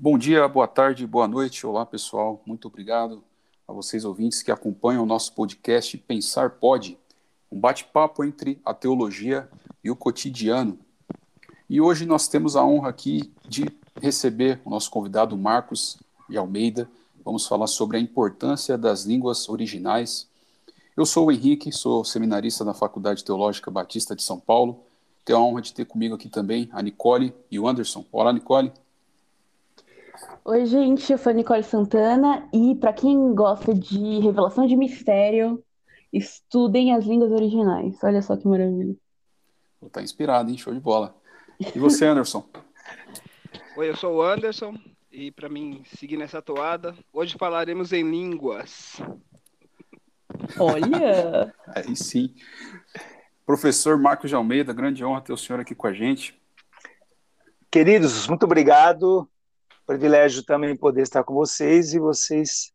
Bom dia, boa tarde, boa noite. Olá, pessoal. Muito obrigado a vocês ouvintes que acompanham o nosso podcast Pensar Pode, um bate-papo entre a teologia e o cotidiano. E hoje nós temos a honra aqui de receber o nosso convidado Marcos de Almeida. Vamos falar sobre a importância das línguas originais. Eu sou o Henrique, sou seminarista da Faculdade Teológica Batista de São Paulo. Tenho a honra de ter comigo aqui também a Nicole e o Anderson. Olá, Nicole. Oi, gente, eu sou a Nicole Santana e para quem gosta de revelação de mistério, estudem as línguas originais. Olha só que maravilha. Tá inspirado, hein? Show de bola. E você, Anderson? Oi, eu sou o Anderson e para mim seguir nessa toada, hoje falaremos em línguas. Olha! Aí sim. Professor Marcos de Almeida, grande honra ter o senhor aqui com a gente. Queridos, muito obrigado privilégio também poder estar com vocês e vocês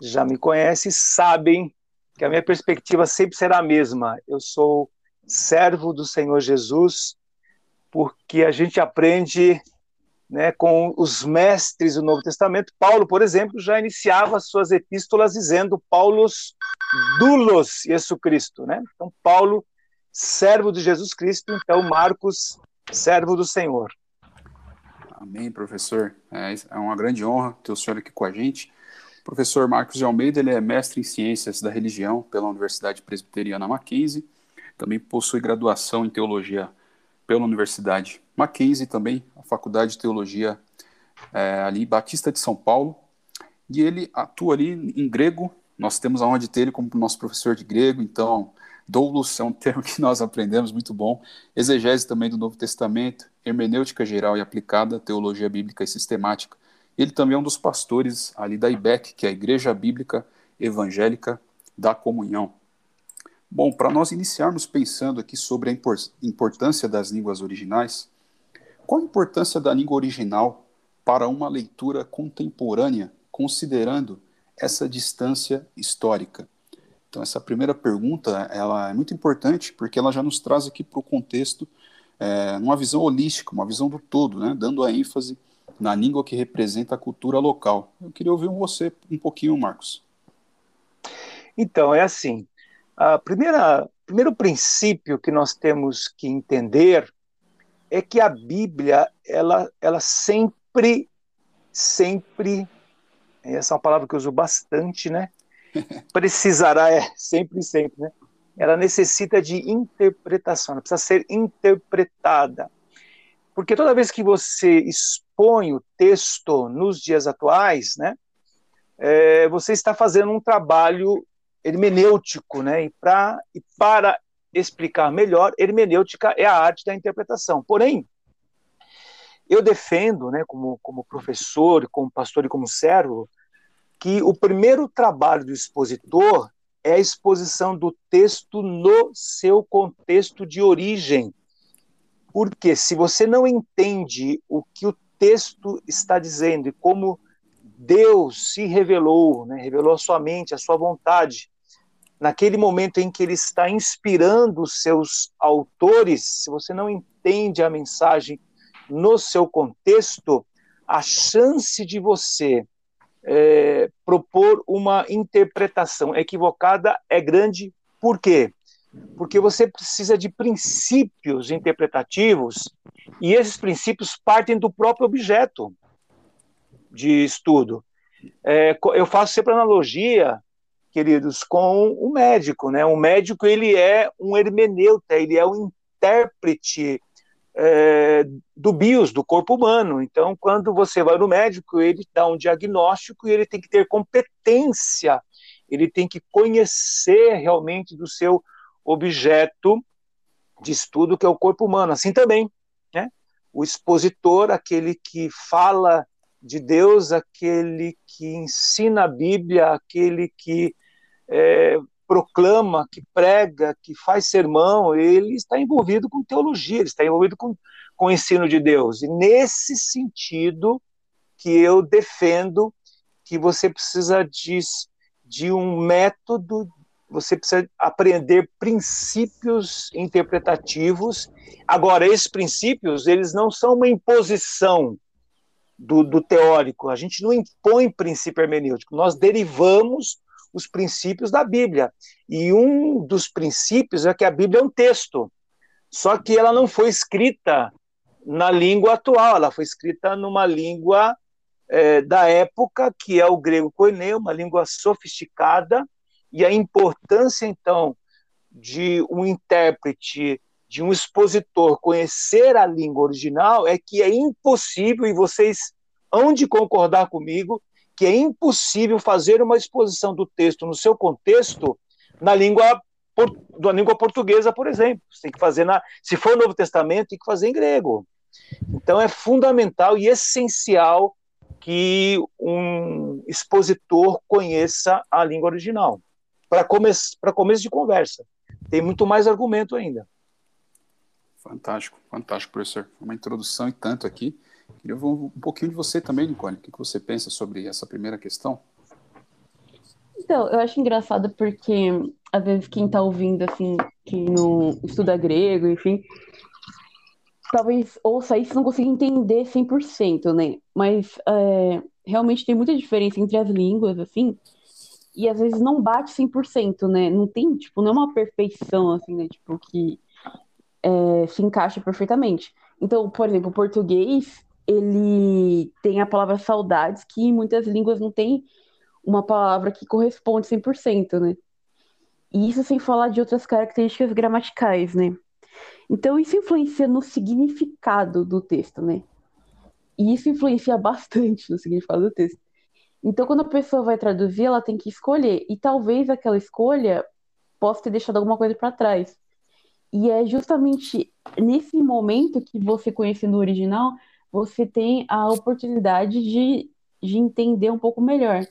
já me conhecem, sabem que a minha perspectiva sempre será a mesma. Eu sou servo do Senhor Jesus, porque a gente aprende né, com os mestres do Novo Testamento. Paulo, por exemplo, já iniciava suas epístolas dizendo Paulos dulos Jesus Cristo, né? Então Paulo, servo de Jesus Cristo, então Marcos, servo do Senhor. Amém, professor. É, é uma grande honra ter o senhor aqui com a gente. O professor Marcos de Almeida ele é mestre em Ciências da Religião pela Universidade Presbiteriana Mackenzie. Também possui graduação em Teologia pela Universidade Mackenzie, também a Faculdade de Teologia é, ali Batista de São Paulo. E ele atua ali em grego. Nós temos a honra de ter ele como nosso professor de grego, então Doulos é um termo que nós aprendemos, muito bom. Exegese também do Novo Testamento, hermenêutica geral e aplicada, teologia bíblica e sistemática. Ele também é um dos pastores ali da IBEC, que é a Igreja Bíblica Evangélica da Comunhão. Bom, para nós iniciarmos pensando aqui sobre a importância das línguas originais, qual a importância da língua original para uma leitura contemporânea, considerando essa distância histórica? Então, essa primeira pergunta ela é muito importante porque ela já nos traz aqui para o contexto é, uma visão holística, uma visão do todo, né, dando a ênfase na língua que representa a cultura local. Eu queria ouvir você um pouquinho, Marcos. Então, é assim, a primeira, primeiro princípio que nós temos que entender é que a Bíblia, ela, ela sempre, sempre, essa é uma palavra que eu uso bastante, né? Precisará, é sempre, sempre, né? Ela necessita de interpretação, ela precisa ser interpretada. Porque toda vez que você expõe o texto nos dias atuais, né, é, você está fazendo um trabalho hermenêutico, né, e, pra, e para explicar melhor, hermenêutica é a arte da interpretação. Porém, eu defendo, né, como, como professor, como pastor e como servo, que o primeiro trabalho do expositor é a exposição do texto no seu contexto de origem. Porque se você não entende o que o texto está dizendo e como Deus se revelou, né, revelou a sua mente, a sua vontade, naquele momento em que ele está inspirando os seus autores, se você não entende a mensagem no seu contexto, a chance de você é, propor uma interpretação equivocada é grande. Por quê? Porque você precisa de princípios interpretativos e esses princípios partem do próprio objeto de estudo. É, eu faço sempre analogia, queridos, com o médico, né? O médico ele é um hermeneuta, ele é um intérprete é, do BIOS, do corpo humano. Então, quando você vai no médico, ele dá um diagnóstico e ele tem que ter competência, ele tem que conhecer realmente do seu objeto de estudo, que é o corpo humano. Assim também, né? O expositor, aquele que fala de Deus, aquele que ensina a Bíblia, aquele que é, proclama, que prega, que faz sermão, ele está envolvido com teologia, ele está envolvido com, com o ensino de Deus. E nesse sentido que eu defendo que você precisa de, de um método, você precisa aprender princípios interpretativos. Agora, esses princípios, eles não são uma imposição, do, do teórico, a gente não impõe princípio hermenêutico, nós derivamos os princípios da Bíblia. E um dos princípios é que a Bíblia é um texto, só que ela não foi escrita na língua atual, ela foi escrita numa língua é, da época, que é o grego koineu, uma língua sofisticada, e a importância, então, de um intérprete, de um expositor conhecer a língua original é que é impossível, e vocês hão de concordar comigo, que é impossível fazer uma exposição do texto no seu contexto na língua da língua portuguesa, por exemplo. Você tem que fazer na, se for Novo Testamento, tem que fazer em grego. Então é fundamental e essencial que um expositor conheça a língua original para começo, para começo de conversa. Tem muito mais argumento ainda. Fantástico, fantástico, professor. Uma introdução e tanto aqui. Queria ouvir um pouquinho de você também, Nicole. O que você pensa sobre essa primeira questão? Então, eu acho engraçado porque, às vezes, quem está ouvindo, assim, que não estuda grego, enfim, talvez ouça isso e não consiga entender 100%, né? Mas é, realmente tem muita diferença entre as línguas, assim, e às vezes não bate 100%, né? Não tem, tipo, não é uma perfeição, assim, né? Tipo, que é, se encaixa perfeitamente. Então, por exemplo, o português, ele tem a palavra saudades, que em muitas línguas não tem uma palavra que corresponde 100%, né? E isso sem falar de outras características gramaticais, né? Então, isso influencia no significado do texto, né? E isso influencia bastante no significado do texto. Então, quando a pessoa vai traduzir, ela tem que escolher. E talvez aquela escolha possa ter deixado alguma coisa para trás. E é justamente nesse momento que você conhecendo o original, você tem a oportunidade de, de entender um pouco melhor.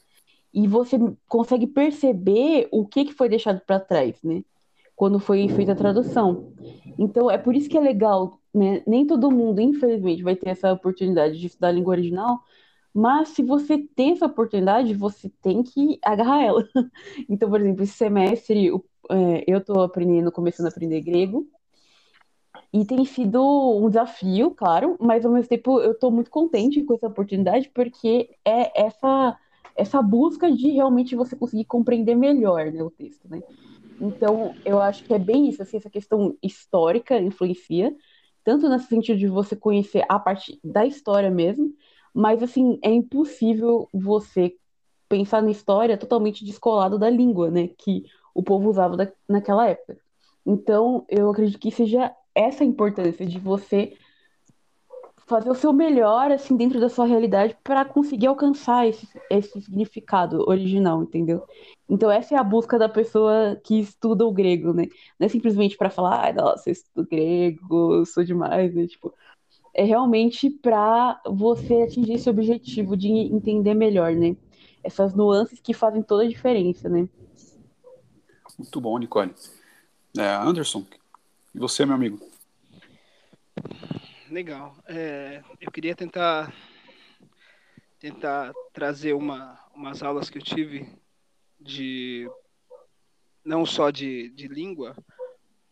E você consegue perceber o que, que foi deixado para trás, né? Quando foi feita a tradução. Então, é por isso que é legal, né? Nem todo mundo, infelizmente, vai ter essa oportunidade de estudar a língua original, mas se você tem essa oportunidade, você tem que agarrar ela. Então, por exemplo, esse semestre é, eu estou aprendendo, começando a aprender grego. E tem sido um desafio, claro, mas ao mesmo tempo eu estou muito contente com essa oportunidade, porque é essa, essa busca de realmente você conseguir compreender melhor né, o texto, né? Então, eu acho que é bem isso, assim, essa questão histórica influencia, tanto nesse sentido de você conhecer a parte da história mesmo, mas, assim, é impossível você pensar na história totalmente descolado da língua, né? Que o povo usava da, naquela época. Então, eu acredito que seja essa importância de você fazer o seu melhor, assim, dentro da sua realidade para conseguir alcançar esse, esse significado original, entendeu? Então, essa é a busca da pessoa que estuda o grego, né? Não é simplesmente para falar, ah, nossa, eu estudo grego, eu sou demais, né? Tipo, é realmente para você atingir esse objetivo de entender melhor, né? Essas nuances que fazem toda a diferença, né? Muito bom, Nicole. É, Anderson, e você, meu amigo? Legal. É, eu queria tentar tentar trazer uma, umas aulas que eu tive de não só de, de língua,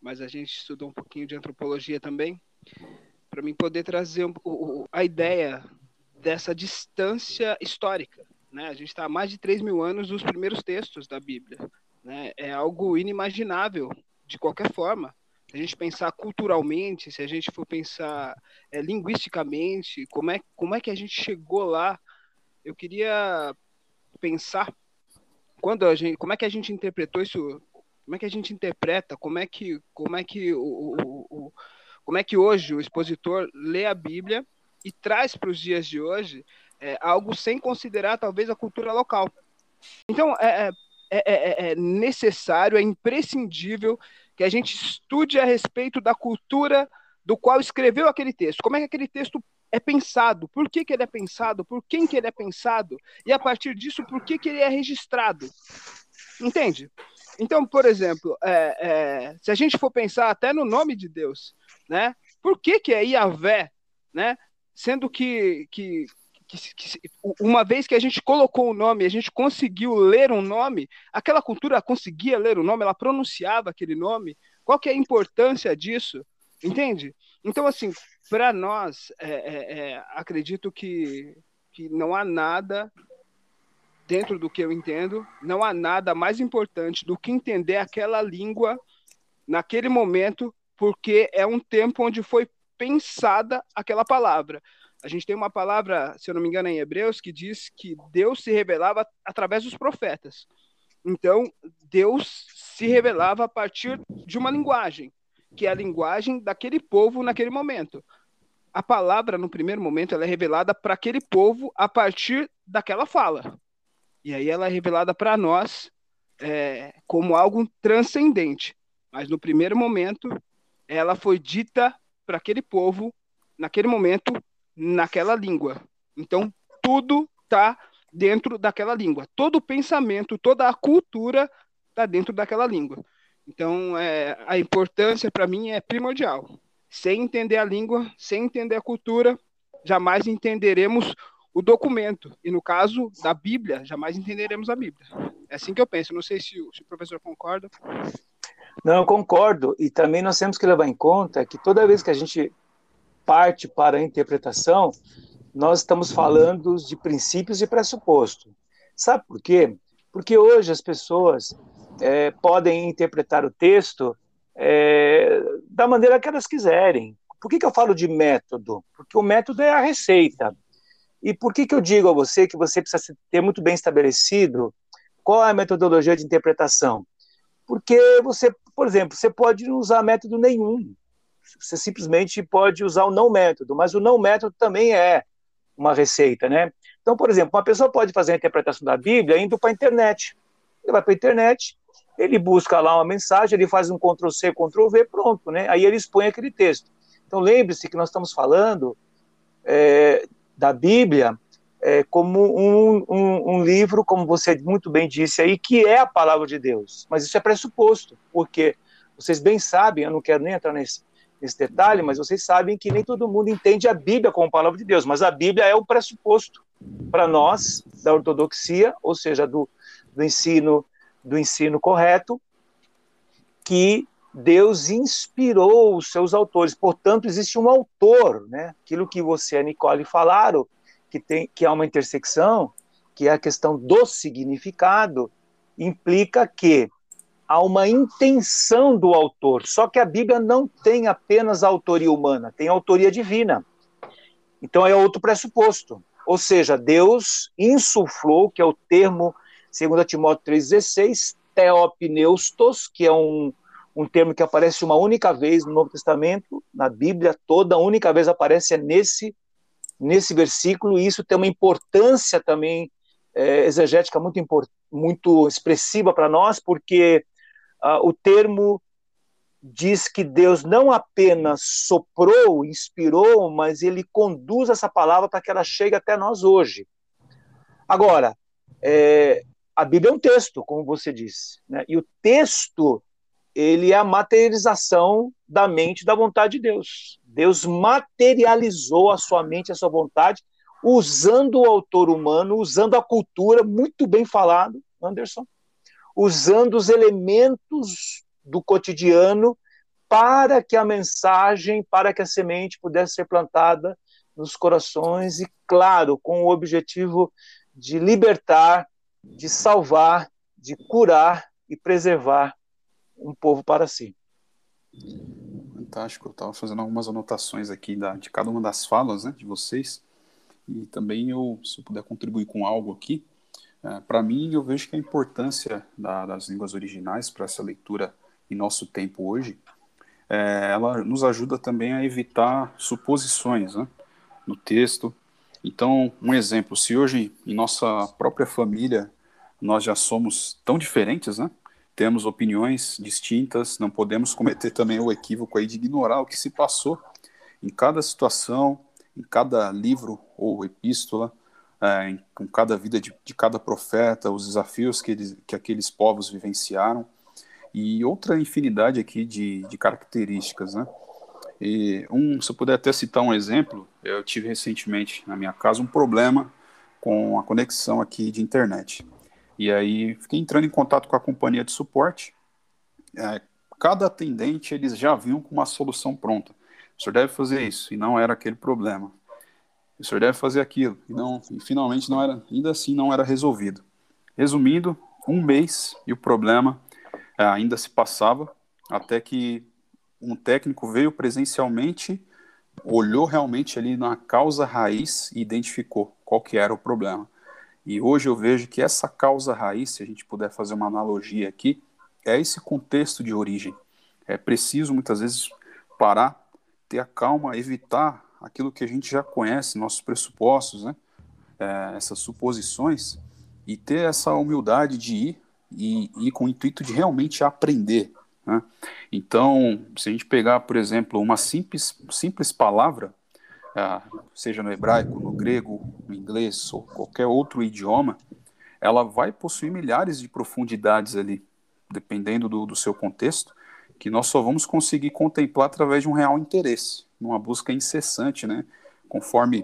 mas a gente estudou um pouquinho de antropologia também para mim poder trazer um, o, a ideia dessa distância histórica. Né? A gente está há mais de 3 mil anos dos primeiros textos da Bíblia. Né? É algo inimaginável, de qualquer forma. A gente pensar culturalmente, se a gente for pensar é, linguisticamente, como é, como é que a gente chegou lá, eu queria pensar quando a gente, como é que a gente interpretou isso, como é que a gente interpreta, como é que, como é que o, o, o como é que hoje o expositor lê a Bíblia e traz para os dias de hoje é, algo sem considerar talvez a cultura local. Então é, é, é, é necessário, é imprescindível que a gente estude a respeito da cultura do qual escreveu aquele texto. Como é que aquele texto é pensado? Por que, que ele é pensado? Por quem que ele é pensado? E a partir disso, por que, que ele é registrado? Entende? Então, por exemplo, é, é, se a gente for pensar até no nome de Deus, né? Por que, que é Iavé, né? Sendo que, que, que, que, uma vez que a gente colocou o nome, a gente conseguiu ler um nome, aquela cultura conseguia ler o nome, ela pronunciava aquele nome. Qual que é a importância disso? Entende? Então, assim, para nós, é, é, é, acredito que que não há nada dentro do que eu entendo, não há nada mais importante do que entender aquela língua naquele momento, porque é um tempo onde foi pensada aquela palavra. A gente tem uma palavra, se eu não me engano, em Hebreus, que diz que Deus se revelava através dos profetas. Então, Deus se revelava a partir de uma linguagem, que é a linguagem daquele povo naquele momento. A palavra, no primeiro momento, ela é revelada para aquele povo a partir daquela fala. E aí ela é revelada para nós é, como algo transcendente. Mas no primeiro momento, ela foi dita para aquele povo, naquele momento, naquela língua. Então, tudo está dentro daquela língua. Todo pensamento, toda a cultura está dentro daquela língua. Então, é, a importância para mim é primordial. Sem entender a língua, sem entender a cultura, jamais entenderemos o documento. E no caso da Bíblia, jamais entenderemos a Bíblia. É assim que eu penso. Não sei se o, se o professor concorda. Não, eu concordo. E também nós temos que levar em conta que toda vez que a gente parte para a interpretação, nós estamos falando de princípios e pressuposto. Sabe por quê? Porque hoje as pessoas é, podem interpretar o texto é, da maneira que elas quiserem. Por que, que eu falo de método? Porque o método é a receita. E por que, que eu digo a você que você precisa ter muito bem estabelecido qual é a metodologia de interpretação? Porque você, por exemplo, você pode não usar método nenhum. Você simplesmente pode usar o não método, mas o não método também é uma receita, né? Então, por exemplo, uma pessoa pode fazer a interpretação da Bíblia indo para a internet. Ele vai para a internet, ele busca lá uma mensagem, ele faz um Ctrl C, Ctrl V, pronto, né? Aí ele expõe aquele texto. Então, lembre-se que nós estamos falando é, da Bíblia é, como um, um, um, livro, como você muito bem disse aí, que é a palavra de Deus. Mas isso é pressuposto, porque vocês bem sabem, eu não quero nem entrar nesse, nesse detalhe, mas vocês sabem que nem todo mundo entende a Bíblia como palavra de Deus, mas a Bíblia é o pressuposto para nós da ortodoxia, ou seja, do, do ensino do ensino correto, que Deus inspirou os seus autores. Portanto, existe um autor, né? Aquilo que você e a Nicole falaram, que tem que há uma intersecção, que é a questão do significado, implica que há uma intenção do autor. Só que a Bíblia não tem apenas autoria humana, tem autoria divina. Então é outro pressuposto. Ou seja, Deus insuflou, que é o termo, segundo Timóteo 3,16, teopneustos, que é um, um termo que aparece uma única vez no Novo Testamento, na Bíblia toda, a única vez aparece é nesse, nesse versículo, e isso tem uma importância também é, exegética muito, muito expressiva para nós, porque uh, o termo diz que Deus não apenas soprou, inspirou, mas ele conduz essa palavra para que ela chegue até nós hoje. Agora, é, a Bíblia é um texto, como você disse, né? e o texto ele é a materialização da mente da vontade de Deus. Deus materializou a sua mente, a sua vontade, usando o autor humano, usando a cultura, muito bem falado, Anderson, usando os elementos do cotidiano para que a mensagem, para que a semente pudesse ser plantada nos corações e, claro, com o objetivo de libertar, de salvar, de curar e preservar um povo para si. Fantástico, eu estava fazendo algumas anotações aqui da, de cada uma das falas né, de vocês e também eu, se eu puder contribuir com algo aqui, é, para mim, eu vejo que a importância da, das línguas originais para essa leitura em nosso tempo hoje, é, ela nos ajuda também a evitar suposições né, no texto. Então, um exemplo, se hoje em nossa própria família nós já somos tão diferentes, né? Temos opiniões distintas, não podemos cometer também o equívoco aí de ignorar o que se passou em cada situação, em cada livro ou epístola, é, com cada vida de, de, cada profeta, os desafios que, eles, que aqueles povos vivenciaram e outra infinidade aqui de, de características, né? E um, se eu puder até citar um exemplo, eu tive recentemente na minha casa um problema com a conexão aqui de internet. E aí fiquei entrando em contato com a companhia de suporte. É, cada atendente eles já vinham com uma solução pronta. O senhor deve fazer isso, e não era aquele problema. O senhor deve fazer aquilo. E, não, e finalmente não era, ainda assim não era resolvido. Resumindo, um mês e o problema é, ainda se passava até que um técnico veio presencialmente, olhou realmente ali na causa raiz e identificou qual que era o problema. E hoje eu vejo que essa causa raiz, se a gente puder fazer uma analogia aqui, é esse contexto de origem. É preciso muitas vezes parar, ter a calma, evitar aquilo que a gente já conhece, nossos pressupostos, né? É, essas suposições, e ter essa humildade de ir e ir com o intuito de realmente aprender. Né? Então, se a gente pegar, por exemplo, uma simples, simples palavra, ah, seja no hebraico, no grego, no inglês ou qualquer outro idioma, ela vai possuir milhares de profundidades ali, dependendo do, do seu contexto, que nós só vamos conseguir contemplar através de um real interesse, numa busca incessante, né? Conforme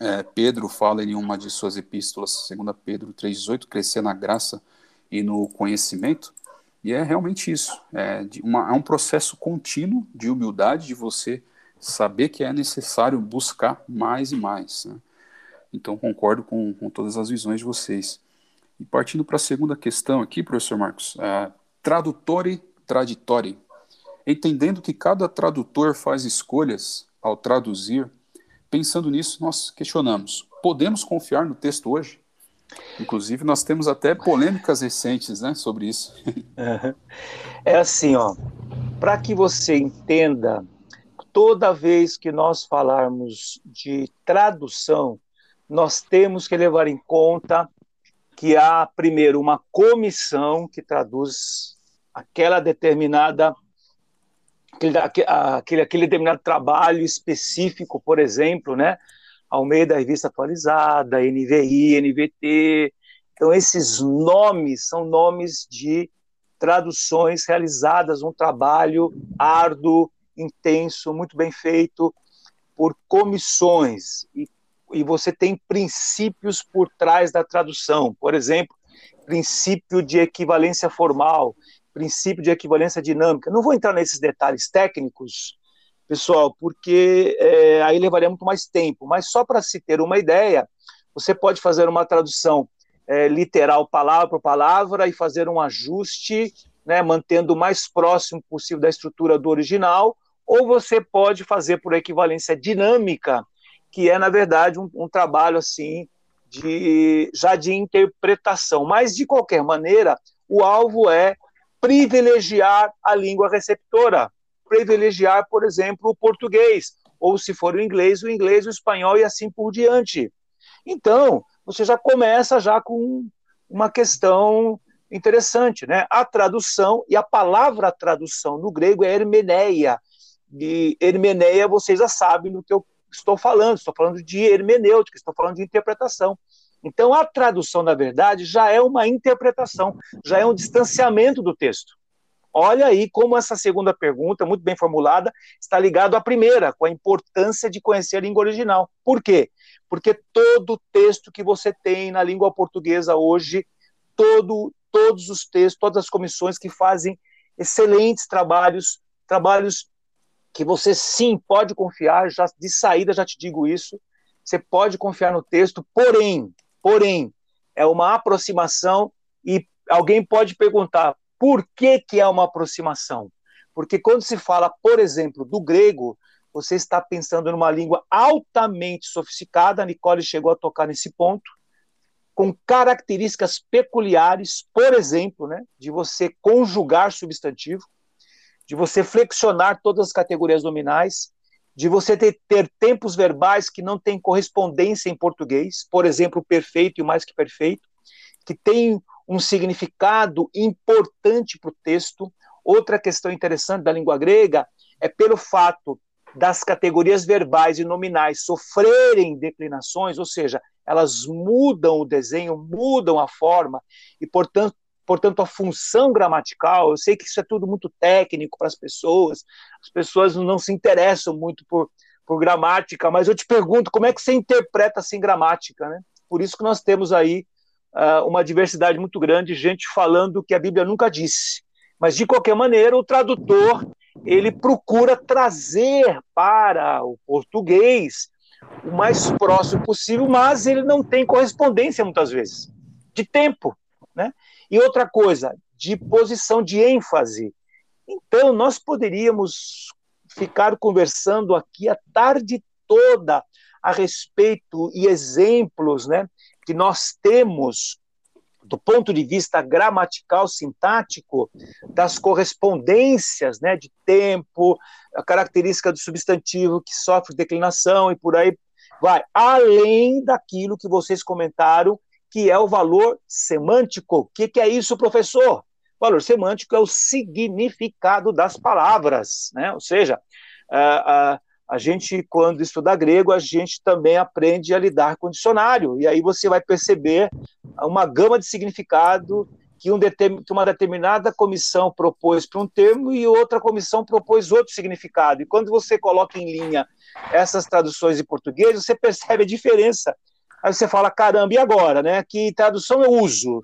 é, Pedro fala em uma de suas epístolas, 2 Pedro 3,18, crescer na graça e no conhecimento, e é realmente isso, é, uma, é um processo contínuo de humildade, de você saber que é necessário buscar mais e mais. Né? Então, concordo com, com todas as visões de vocês. E partindo para a segunda questão aqui, professor Marcos, é, tradutore traditore. Entendendo que cada tradutor faz escolhas ao traduzir, pensando nisso, nós questionamos: podemos confiar no texto hoje? Inclusive, nós temos até polêmicas recentes né, sobre isso. É assim, ó, para que você entenda toda vez que nós falarmos de tradução, nós temos que levar em conta que há, primeiro, uma comissão que traduz aquela determinada aquele, aquele, aquele determinado trabalho específico, por exemplo, né, ao meio da revista atualizada, NVI, NVT. Então, esses nomes são nomes de traduções realizadas, um trabalho árduo, intenso, muito bem feito por comissões e, e você tem princípios por trás da tradução, por exemplo, princípio de equivalência formal, princípio de equivalência dinâmica. Não vou entrar nesses detalhes técnicos, pessoal, porque é, aí levaria muito mais tempo, mas só para se ter uma ideia, você pode fazer uma tradução é, literal, palavra por palavra, e fazer um ajuste, né, mantendo o mais próximo possível da estrutura do original, ou você pode fazer por equivalência dinâmica, que é, na verdade, um, um trabalho assim de já de interpretação. Mas, de qualquer maneira, o alvo é privilegiar a língua receptora, privilegiar, por exemplo, o português, ou se for o inglês, o inglês, o espanhol e assim por diante. Então, você já começa já com uma questão interessante, né? A tradução e a palavra tradução no grego é hermeneia, de hermeneia, vocês já sabem do que eu estou falando, estou falando de hermenêutica, estou falando de interpretação. Então, a tradução, na verdade, já é uma interpretação, já é um distanciamento do texto. Olha aí como essa segunda pergunta, muito bem formulada, está ligada à primeira, com a importância de conhecer a língua original. Por quê? Porque todo texto que você tem na língua portuguesa hoje, todo, todos os textos, todas as comissões que fazem excelentes trabalhos, trabalhos que você sim pode confiar, já de saída já te digo isso, você pode confiar no texto, porém, porém, é uma aproximação e alguém pode perguntar por que que é uma aproximação? Porque quando se fala, por exemplo, do grego, você está pensando numa língua altamente sofisticada, a Nicole chegou a tocar nesse ponto, com características peculiares, por exemplo, né, de você conjugar substantivo, de você flexionar todas as categorias nominais, de você ter, ter tempos verbais que não têm correspondência em português, por exemplo, perfeito e mais que perfeito, que tem um significado importante para o texto. Outra questão interessante da língua grega é pelo fato das categorias verbais e nominais sofrerem declinações, ou seja, elas mudam o desenho, mudam a forma, e, portanto, portanto, a função gramatical, eu sei que isso é tudo muito técnico para as pessoas, as pessoas não se interessam muito por, por gramática, mas eu te pergunto, como é que você interpreta assim gramática, né? Por isso que nós temos aí uh, uma diversidade muito grande, gente falando que a Bíblia nunca disse. Mas, de qualquer maneira, o tradutor, ele procura trazer para o português o mais próximo possível, mas ele não tem correspondência muitas vezes de tempo, né? E outra coisa, de posição de ênfase. Então, nós poderíamos ficar conversando aqui a tarde toda a respeito e exemplos, né, que nós temos do ponto de vista gramatical, sintático, das correspondências né, de tempo, a característica do substantivo que sofre declinação e por aí vai, além daquilo que vocês comentaram, que é o valor semântico. O que, que é isso, professor? O valor semântico é o significado das palavras, né? ou seja, a, a, a gente, quando estuda grego, a gente também aprende a lidar com o dicionário, e aí você vai perceber uma gama de significado que, um que uma determinada comissão propôs para um termo e outra comissão propôs outro significado. E quando você coloca em linha essas traduções em português, você percebe a diferença. Aí você fala, caramba, e agora? Né? Que tradução eu uso?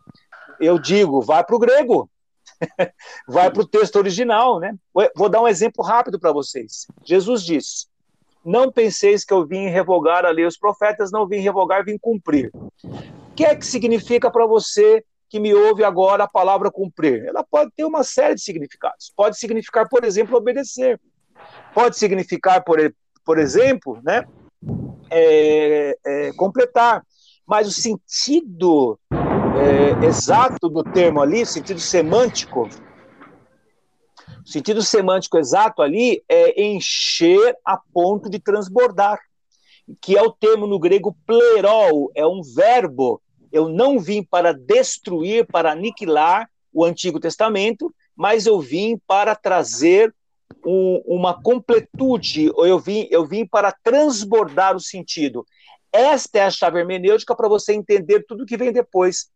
Eu digo, vai para o grego, vai para o texto original. Né? Vou dar um exemplo rápido para vocês. Jesus diz: Não penseis que eu vim revogar a lei os profetas, não vim revogar, vim cumprir. O que é que significa para você que me ouve agora a palavra cumprir? Ela pode ter uma série de significados. Pode significar, por exemplo, obedecer. Pode significar, por, por exemplo, né, é, é, completar. Mas o sentido é, exato do termo ali, sentido semântico, o sentido semântico exato ali é encher a ponto de transbordar, que é o termo no grego plerol, é um verbo eu não vim para destruir, para aniquilar o Antigo Testamento, mas eu vim para trazer um, uma completude, eu vim, eu vim para transbordar o sentido. Esta é a chave hermenêutica para você entender tudo que vem depois.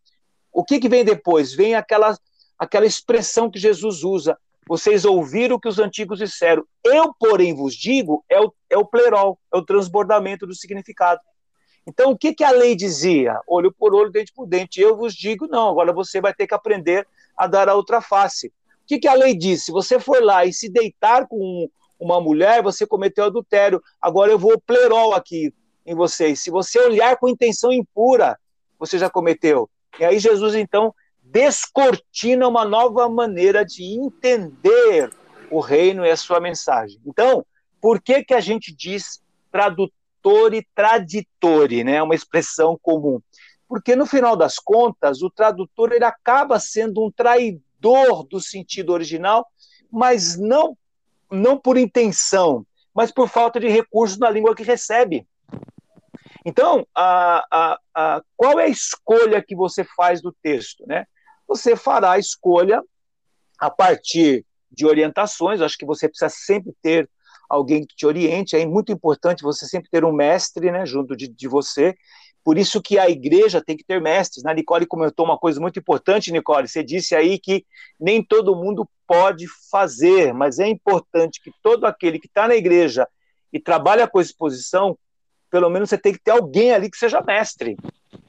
O que, que vem depois? Vem aquela, aquela expressão que Jesus usa. Vocês ouviram o que os antigos disseram. Eu, porém, vos digo, é o, é o plerol, é o transbordamento do significado. Então, o que, que a lei dizia? Olho por olho, dente por dente. Eu vos digo, não, agora você vai ter que aprender a dar a outra face. Que, que a lei disse? Se você for lá e se deitar com uma mulher, você cometeu adultério. Agora eu vou plerol aqui em vocês. Se você olhar com intenção impura, você já cometeu. E aí Jesus, então, descortina uma nova maneira de entender o reino e a sua mensagem. Então, por que, que a gente diz tradutor? tradutore traditore, né? É uma expressão comum. Porque no final das contas, o tradutor ele acaba sendo um traidor do sentido original, mas não não por intenção, mas por falta de recursos na língua que recebe. Então, a, a, a, qual é a escolha que você faz do texto? Né? Você fará a escolha a partir de orientações, acho que você precisa sempre ter alguém que te oriente. É muito importante você sempre ter um mestre né, junto de, de você. Por isso que a igreja tem que ter mestres. A né? Nicole comentou uma coisa muito importante, Nicole. Você disse aí que nem todo mundo pode fazer, mas é importante que todo aquele que está na igreja e trabalha com exposição, pelo menos você tem que ter alguém ali que seja mestre.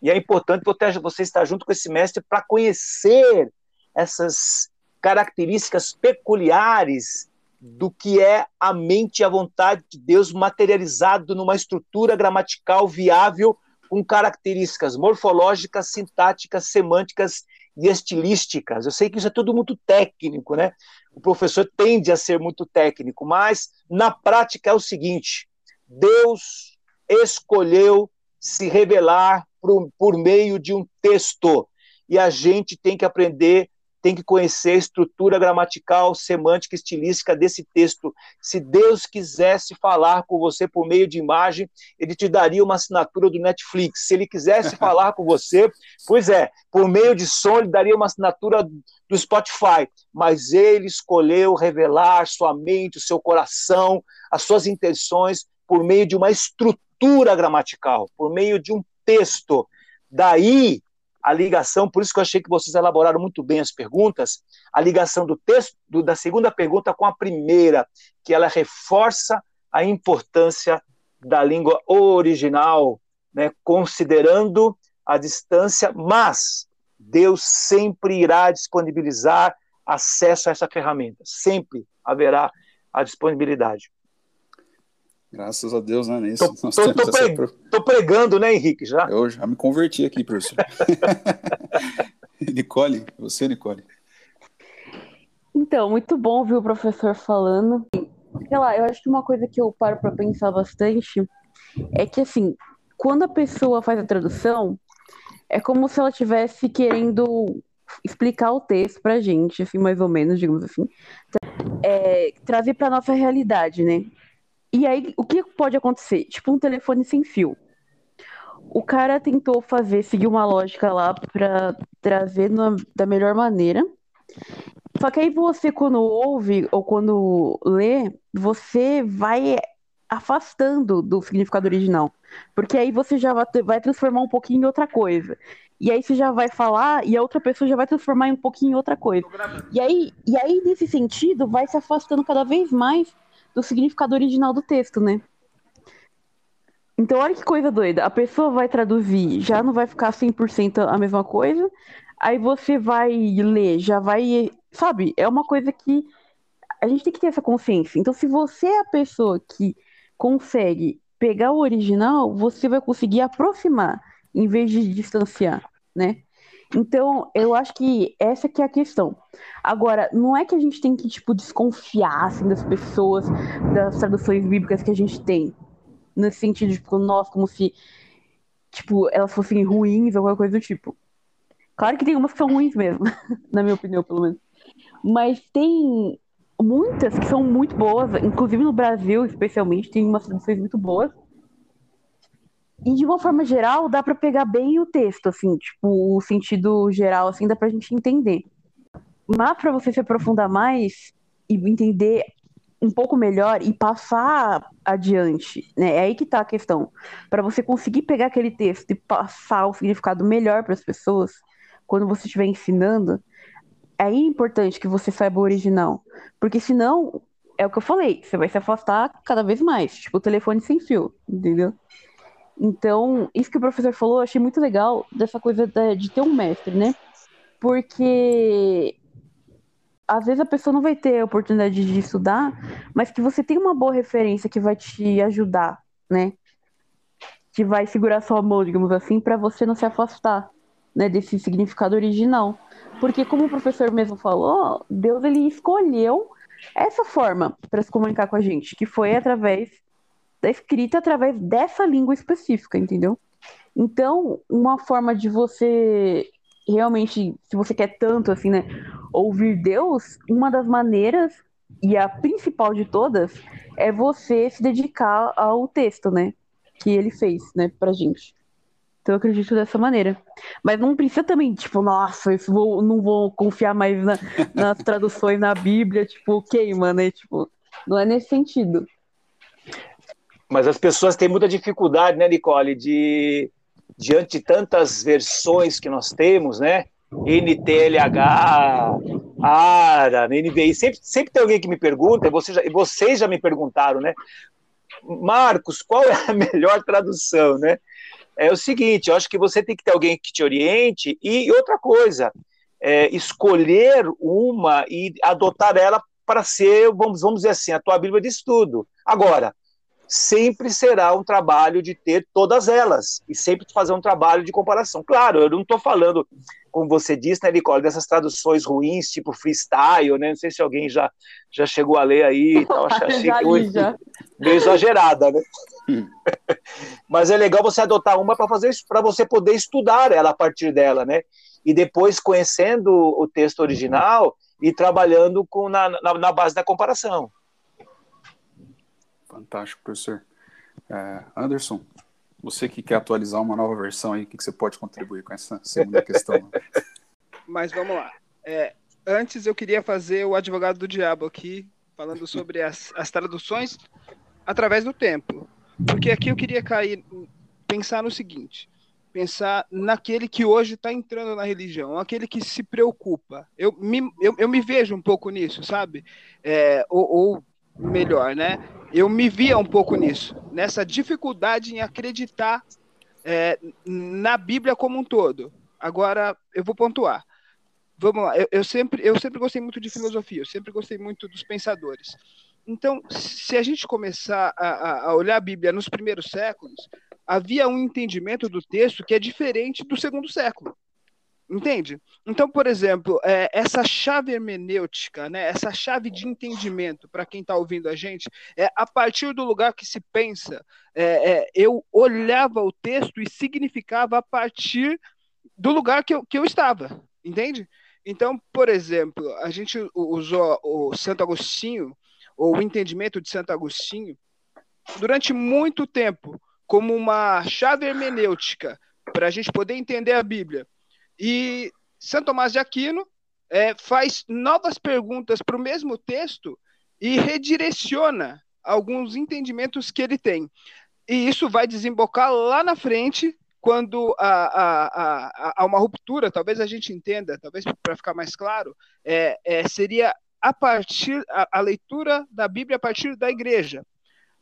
E é importante você estar junto com esse mestre para conhecer essas características peculiares do que é a mente e a vontade de Deus materializado numa estrutura gramatical viável com características morfológicas, sintáticas, semânticas e estilísticas. Eu sei que isso é tudo muito técnico, né? O professor tende a ser muito técnico, mas na prática é o seguinte: Deus escolheu se revelar por, por meio de um texto e a gente tem que aprender tem que conhecer a estrutura gramatical, semântica, estilística desse texto. Se Deus quisesse falar com você por meio de imagem, ele te daria uma assinatura do Netflix. Se ele quisesse falar com você, pois é, por meio de som, ele daria uma assinatura do Spotify. Mas ele escolheu revelar sua mente, o seu coração, as suas intenções por meio de uma estrutura gramatical, por meio de um texto. Daí a ligação, por isso que eu achei que vocês elaboraram muito bem as perguntas, a ligação do texto da segunda pergunta com a primeira, que ela reforça a importância da língua original, né, considerando a distância, mas Deus sempre irá disponibilizar acesso a essa ferramenta, sempre haverá a disponibilidade. Graças a Deus, né? Nisso. Tô, tô, tô, pre... tô, pregando, né, Henrique? Já? Eu já me converti aqui, professor. Nicole, você, Nicole. Então, muito bom ouvir o professor falando. Sei lá, eu acho que uma coisa que eu paro para pensar bastante é que, assim, quando a pessoa faz a tradução, é como se ela estivesse querendo explicar o texto pra gente, assim, mais ou menos, digamos assim. É, trazer pra nossa realidade, né? E aí, o que pode acontecer? Tipo um telefone sem fio. O cara tentou fazer, seguir uma lógica lá para trazer na, da melhor maneira. Só que aí você, quando ouve ou quando lê, você vai afastando do significado original. Porque aí você já vai, transformar um pouquinho em outra coisa. E aí você já vai falar e a outra pessoa já vai transformar um pouquinho em outra coisa. E aí, e aí, nesse sentido, vai se afastando cada vez mais do significado original do texto, né? Então, olha que coisa doida. A pessoa vai traduzir, já não vai ficar 100% a mesma coisa. Aí você vai ler, já vai. Sabe? É uma coisa que a gente tem que ter essa consciência. Então, se você é a pessoa que consegue pegar o original, você vai conseguir aproximar em vez de distanciar, né? Então, eu acho que essa que é a questão. Agora, não é que a gente tem que, tipo, desconfiar, assim, das pessoas, das traduções bíblicas que a gente tem. Nesse sentido, tipo, nós, como se, tipo, elas fossem ruins ou alguma coisa do tipo. Claro que tem umas que são ruins mesmo, na minha opinião, pelo menos. Mas tem muitas que são muito boas, inclusive no Brasil, especialmente, tem umas traduções muito boas. E de uma forma geral, dá para pegar bem o texto, assim, tipo, o sentido geral, assim, dá pra gente entender. Mas para você se aprofundar mais e entender um pouco melhor e passar adiante, né? É aí que tá a questão. Para você conseguir pegar aquele texto e passar o significado melhor para as pessoas, quando você estiver ensinando, é importante que você saiba o original, porque senão é o que eu falei, você vai se afastar cada vez mais, tipo o telefone sem fio, entendeu? Então, isso que o professor falou, eu achei muito legal dessa coisa de ter um mestre, né? Porque às vezes a pessoa não vai ter a oportunidade de estudar, mas que você tem uma boa referência que vai te ajudar, né? Que vai segurar sua mão, digamos assim, para você não se afastar, né, desse significado original. Porque como o professor mesmo falou, Deus ele escolheu essa forma para se comunicar com a gente, que foi através escrita através dessa língua específica, entendeu? Então, uma forma de você realmente, se você quer tanto assim, né, ouvir Deus, uma das maneiras e a principal de todas é você se dedicar ao texto, né, que ele fez, né, pra gente. Então eu acredito dessa maneira. Mas não precisa também, tipo, nossa, isso vou, não vou confiar mais na, nas traduções na Bíblia, tipo, queima, né? Tipo, não é nesse sentido. Mas as pessoas têm muita dificuldade, né, Nicole, de diante de tantas versões que nós temos, né? NTLH, ARA, NVI, sempre, sempre tem alguém que me pergunta, vocês já, vocês já me perguntaram, né? Marcos, qual é a melhor tradução, né? É o seguinte, eu acho que você tem que ter alguém que te oriente, e outra coisa, é, escolher uma e adotar ela para ser, vamos, vamos dizer assim, a tua Bíblia de estudo. Agora, sempre será um trabalho de ter todas elas e sempre fazer um trabalho de comparação. Claro, eu não estou falando, como você disse, né, Nicole, dessas traduções ruins, tipo freestyle, né? Não sei se alguém já, já chegou a ler aí e tal, achei já, foi já. meio exagerada, né? Mas é legal você adotar uma para fazer para você poder estudar ela a partir dela, né? E depois conhecendo o texto original e trabalhando com na, na, na base da comparação. Fantástico, professor. É, Anderson, você que quer atualizar uma nova versão aí, o que, que você pode contribuir com essa segunda questão? Mas vamos lá. É, antes eu queria fazer o advogado do diabo aqui, falando sobre as, as traduções através do tempo. Porque aqui eu queria cair, pensar no seguinte: pensar naquele que hoje está entrando na religião, aquele que se preocupa. Eu me, eu, eu me vejo um pouco nisso, sabe? É, ou, ou melhor, né? Eu me via um pouco nisso, nessa dificuldade em acreditar é, na Bíblia como um todo. Agora, eu vou pontuar. Vamos lá, eu, eu, sempre, eu sempre gostei muito de filosofia, eu sempre gostei muito dos pensadores. então, se a gente começar a, a, olhar a Bíblia nos primeiros séculos, havia um entendimento do texto que é diferente do segundo século. Entende? Então, por exemplo, é, essa chave hermenêutica, né, essa chave de entendimento, para quem está ouvindo a gente, é a partir do lugar que se pensa. É, é, eu olhava o texto e significava a partir do lugar que eu, que eu estava. Entende? Então, por exemplo, a gente usou o Santo Agostinho, ou o entendimento de Santo Agostinho, durante muito tempo, como uma chave hermenêutica para a gente poder entender a Bíblia. E Santo Tomás de Aquino é, faz novas perguntas para o mesmo texto e redireciona alguns entendimentos que ele tem. E isso vai desembocar lá na frente, quando há, uma ruptura, talvez a gente entenda, talvez para ficar mais claro, é, é, seria a partir a, a, leitura da Bíblia a partir da igreja,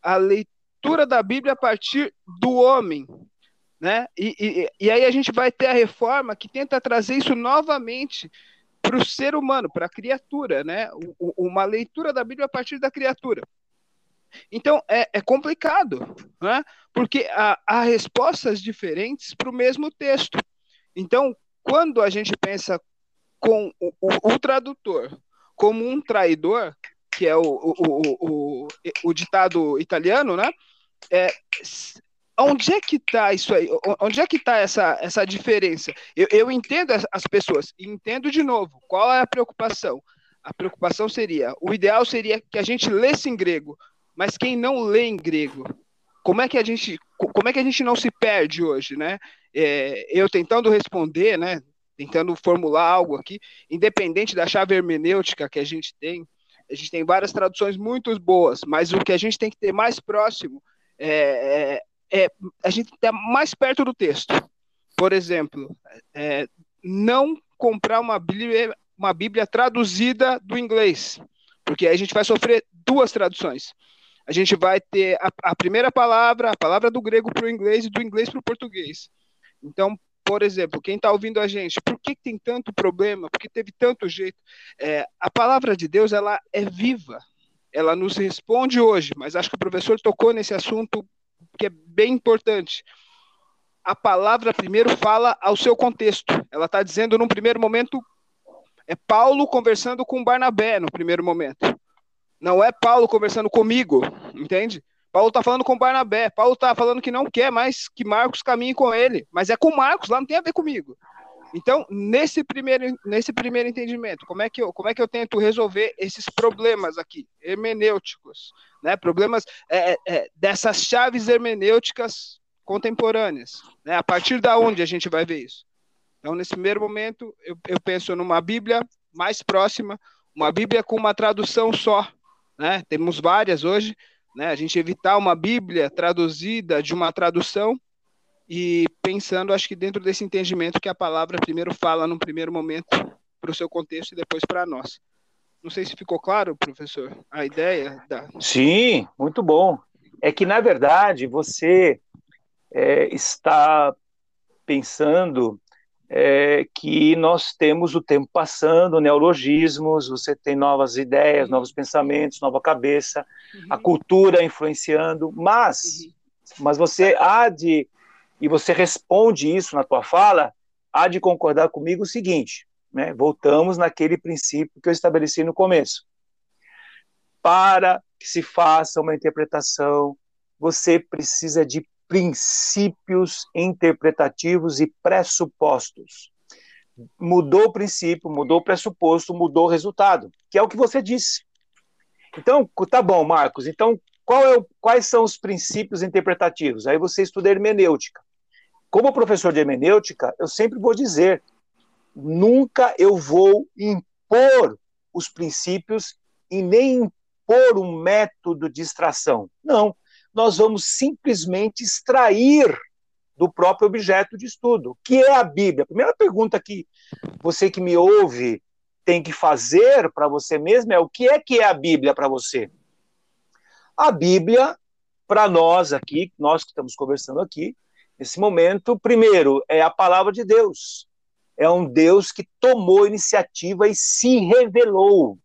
a leitura da Bíblia a partir do homem, né? E, e, e aí a gente vai ter a reforma que tenta trazer isso novamente para o ser humano, para a criatura, né? uma leitura da Bíblia a partir da criatura. Então é, é complicado, né? porque há, há respostas diferentes para o mesmo texto. Então, quando a gente pensa com o, o, o tradutor como um traidor, que é o, o, o, ditado italiano, né? É, onde é que está isso aí? Onde é que está essa, essa diferença? Eu, eu entendo as pessoas, entendo de novo. Qual é a preocupação? A preocupação seria, o ideal seria que a gente lesse em grego, mas quem não lê em grego, como é que a gente, como é que a gente não se perde hoje, né? É, eu tentando responder, né? Tentando formular algo aqui, independente da chave hermenêutica que a gente tem, a gente tem várias traduções muito boas, mas o que a gente tem que ter mais próximo é, é é, a gente está mais perto do texto. Por exemplo, é, não comprar uma Bíblia, uma Bíblia traduzida do inglês, porque aí a gente vai sofrer duas traduções. A gente vai ter a, a primeira palavra, a palavra do grego para o inglês e do inglês para o português. Então, por exemplo, quem está ouvindo a gente, por que tem tanto problema? Por que teve tanto jeito? É, a palavra de Deus ela é viva, ela nos responde hoje, mas acho que o professor tocou nesse assunto que é bem importante. A palavra primeiro fala ao seu contexto. Ela está dizendo, num primeiro momento, é Paulo conversando com Barnabé, no primeiro momento. Não é Paulo conversando comigo, entende? Paulo está falando com Barnabé. Paulo está falando que não quer mais que Marcos caminhe com ele. Mas é com Marcos, lá não tem a ver comigo. Então, nesse primeiro, nesse primeiro entendimento, como é, que eu, como é que eu tento resolver esses problemas aqui, hermenêuticos? né? Problemas é, é, é, dessas chaves hermenêuticas contemporâneas, né? A partir da onde a gente vai ver isso? Então, nesse primeiro momento, eu, eu penso numa Bíblia mais próxima, uma Bíblia com uma tradução só, né? Temos várias hoje, né? A gente evitar uma Bíblia traduzida de uma tradução e pensando, acho que dentro desse entendimento que a palavra primeiro fala num primeiro momento para o seu contexto e depois para nós. Não sei se ficou claro, professor, a ideia da. Sim, muito bom. É que, na verdade, você é, está pensando é, que nós temos o tempo passando, neologismos, você tem novas ideias, uhum. novos pensamentos, nova cabeça, uhum. a cultura influenciando, mas, uhum. mas você há de, e você responde isso na tua fala, há de concordar comigo o seguinte, né? Voltamos naquele princípio que eu estabeleci no começo. Para que se faça uma interpretação, você precisa de princípios interpretativos e pressupostos. Mudou o princípio, mudou o pressuposto, mudou o resultado, que é o que você disse. Então, tá bom, Marcos. Então, é o, quais são os princípios interpretativos? Aí você estuda hermenêutica. Como professor de hermenêutica, eu sempre vou dizer nunca eu vou impor os princípios e nem impor um método de extração. Não, nós vamos simplesmente extrair do próprio objeto de estudo, que é a Bíblia. A primeira pergunta que você que me ouve tem que fazer para você mesmo é o que é que é a Bíblia para você? A Bíblia, para nós aqui, nós que estamos conversando aqui, nesse momento, primeiro, é a palavra de Deus é um Deus que tomou iniciativa e se revelou.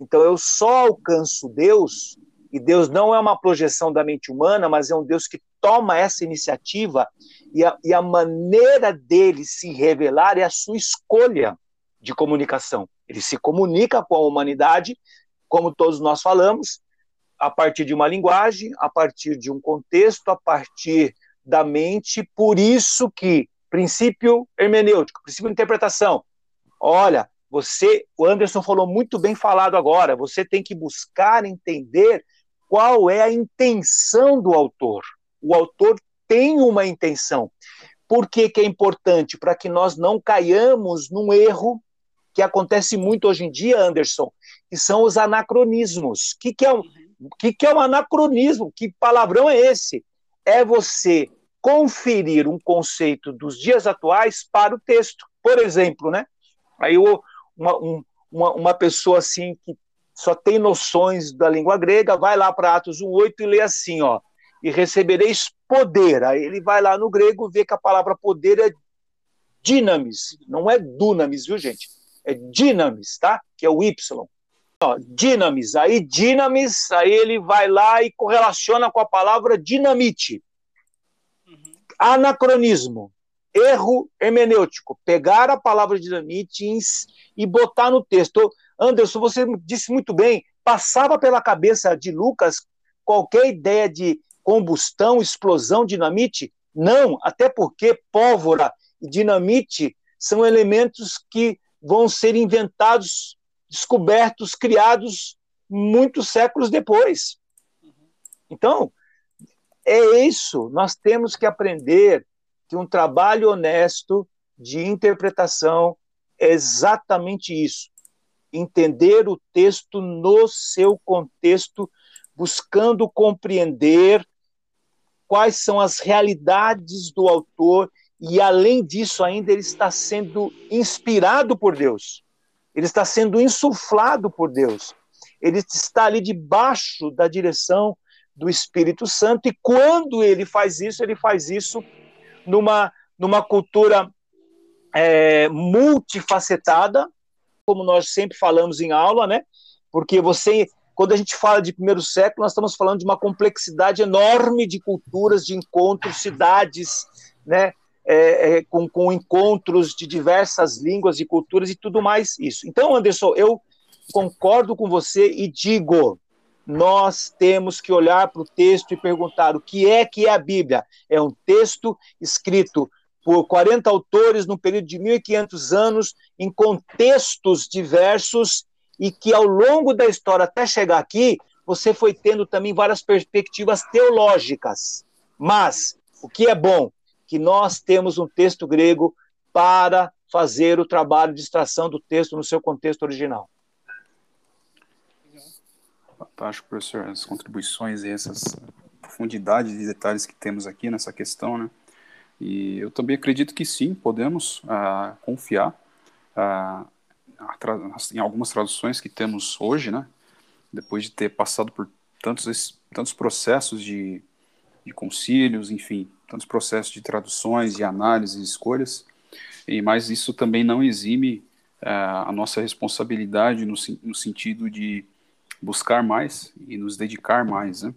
Então eu só alcanço Deus, e Deus não é uma projeção da mente humana, mas é um Deus que toma essa iniciativa e a, e a maneira dele se revelar é a sua escolha de comunicação. Ele se comunica com a humanidade, como todos nós falamos, a partir de uma linguagem, a partir de um contexto, a partir da mente. Por isso que princípio hermenêutico, princípio de interpretação. Olha, você, o Anderson falou muito bem falado agora, você tem que buscar entender qual é a intenção do autor. O autor tem uma intenção. Por que, que é importante? Para que nós não caiamos num erro que acontece muito hoje em dia, Anderson, que são os anacronismos. O que, que, é, um, que, que é um anacronismo? Que palavrão é esse? É você conferir um conceito dos dias atuais para o texto. Por exemplo, né? Aí uma, um, uma, uma pessoa assim que só tem noções da língua grega, vai lá para Atos 1,8 e lê assim, ó, e recebereis poder. Aí ele vai lá no grego vê que a palavra poder é dinamis, não é dunamis, viu, gente? É dinamis, tá? Que é o Y. Ó, dinamis. Aí dinamis, aí ele vai lá e correlaciona com a palavra dinamite. Uhum. Anacronismo. Erro hermenêutico. Pegar a palavra dinamite e botar no texto. Anderson, você disse muito bem, passava pela cabeça de Lucas qualquer ideia de combustão, explosão, dinamite? Não, até porque pólvora e dinamite são elementos que vão ser inventados, descobertos, criados muitos séculos depois. Então, é isso. Nós temos que aprender que um trabalho honesto de interpretação é exatamente isso. Entender o texto no seu contexto, buscando compreender quais são as realidades do autor e, além disso, ainda ele está sendo inspirado por Deus. Ele está sendo insuflado por Deus. Ele está ali debaixo da direção do Espírito Santo, e quando ele faz isso, ele faz isso numa, numa cultura é, multifacetada, como nós sempre falamos em aula, né? Porque você quando a gente fala de primeiro século, nós estamos falando de uma complexidade enorme de culturas, de encontros, cidades, né? É, é, com, com encontros de diversas línguas e culturas e tudo mais isso. Então, Anderson, eu concordo com você e digo, nós temos que olhar para o texto e perguntar o que é que é a Bíblia. É um texto escrito por 40 autores num período de 1.500 anos, em contextos diversos, e que ao longo da história até chegar aqui, você foi tendo também várias perspectivas teológicas. Mas o que é bom que nós temos um texto grego para fazer o trabalho de extração do texto no seu contexto original. Fantástico, professor, as contribuições e essas profundidades de detalhes que temos aqui nessa questão, né? E eu também acredito que sim, podemos ah, confiar ah, em algumas traduções que temos hoje, né? Depois de ter passado por tantos, tantos processos de, de concílios, enfim, tantos processos de traduções, de análises, escolhas, e mas isso também não exime uh, a nossa responsabilidade no, no, sentido de buscar mais e nos dedicar mais, né?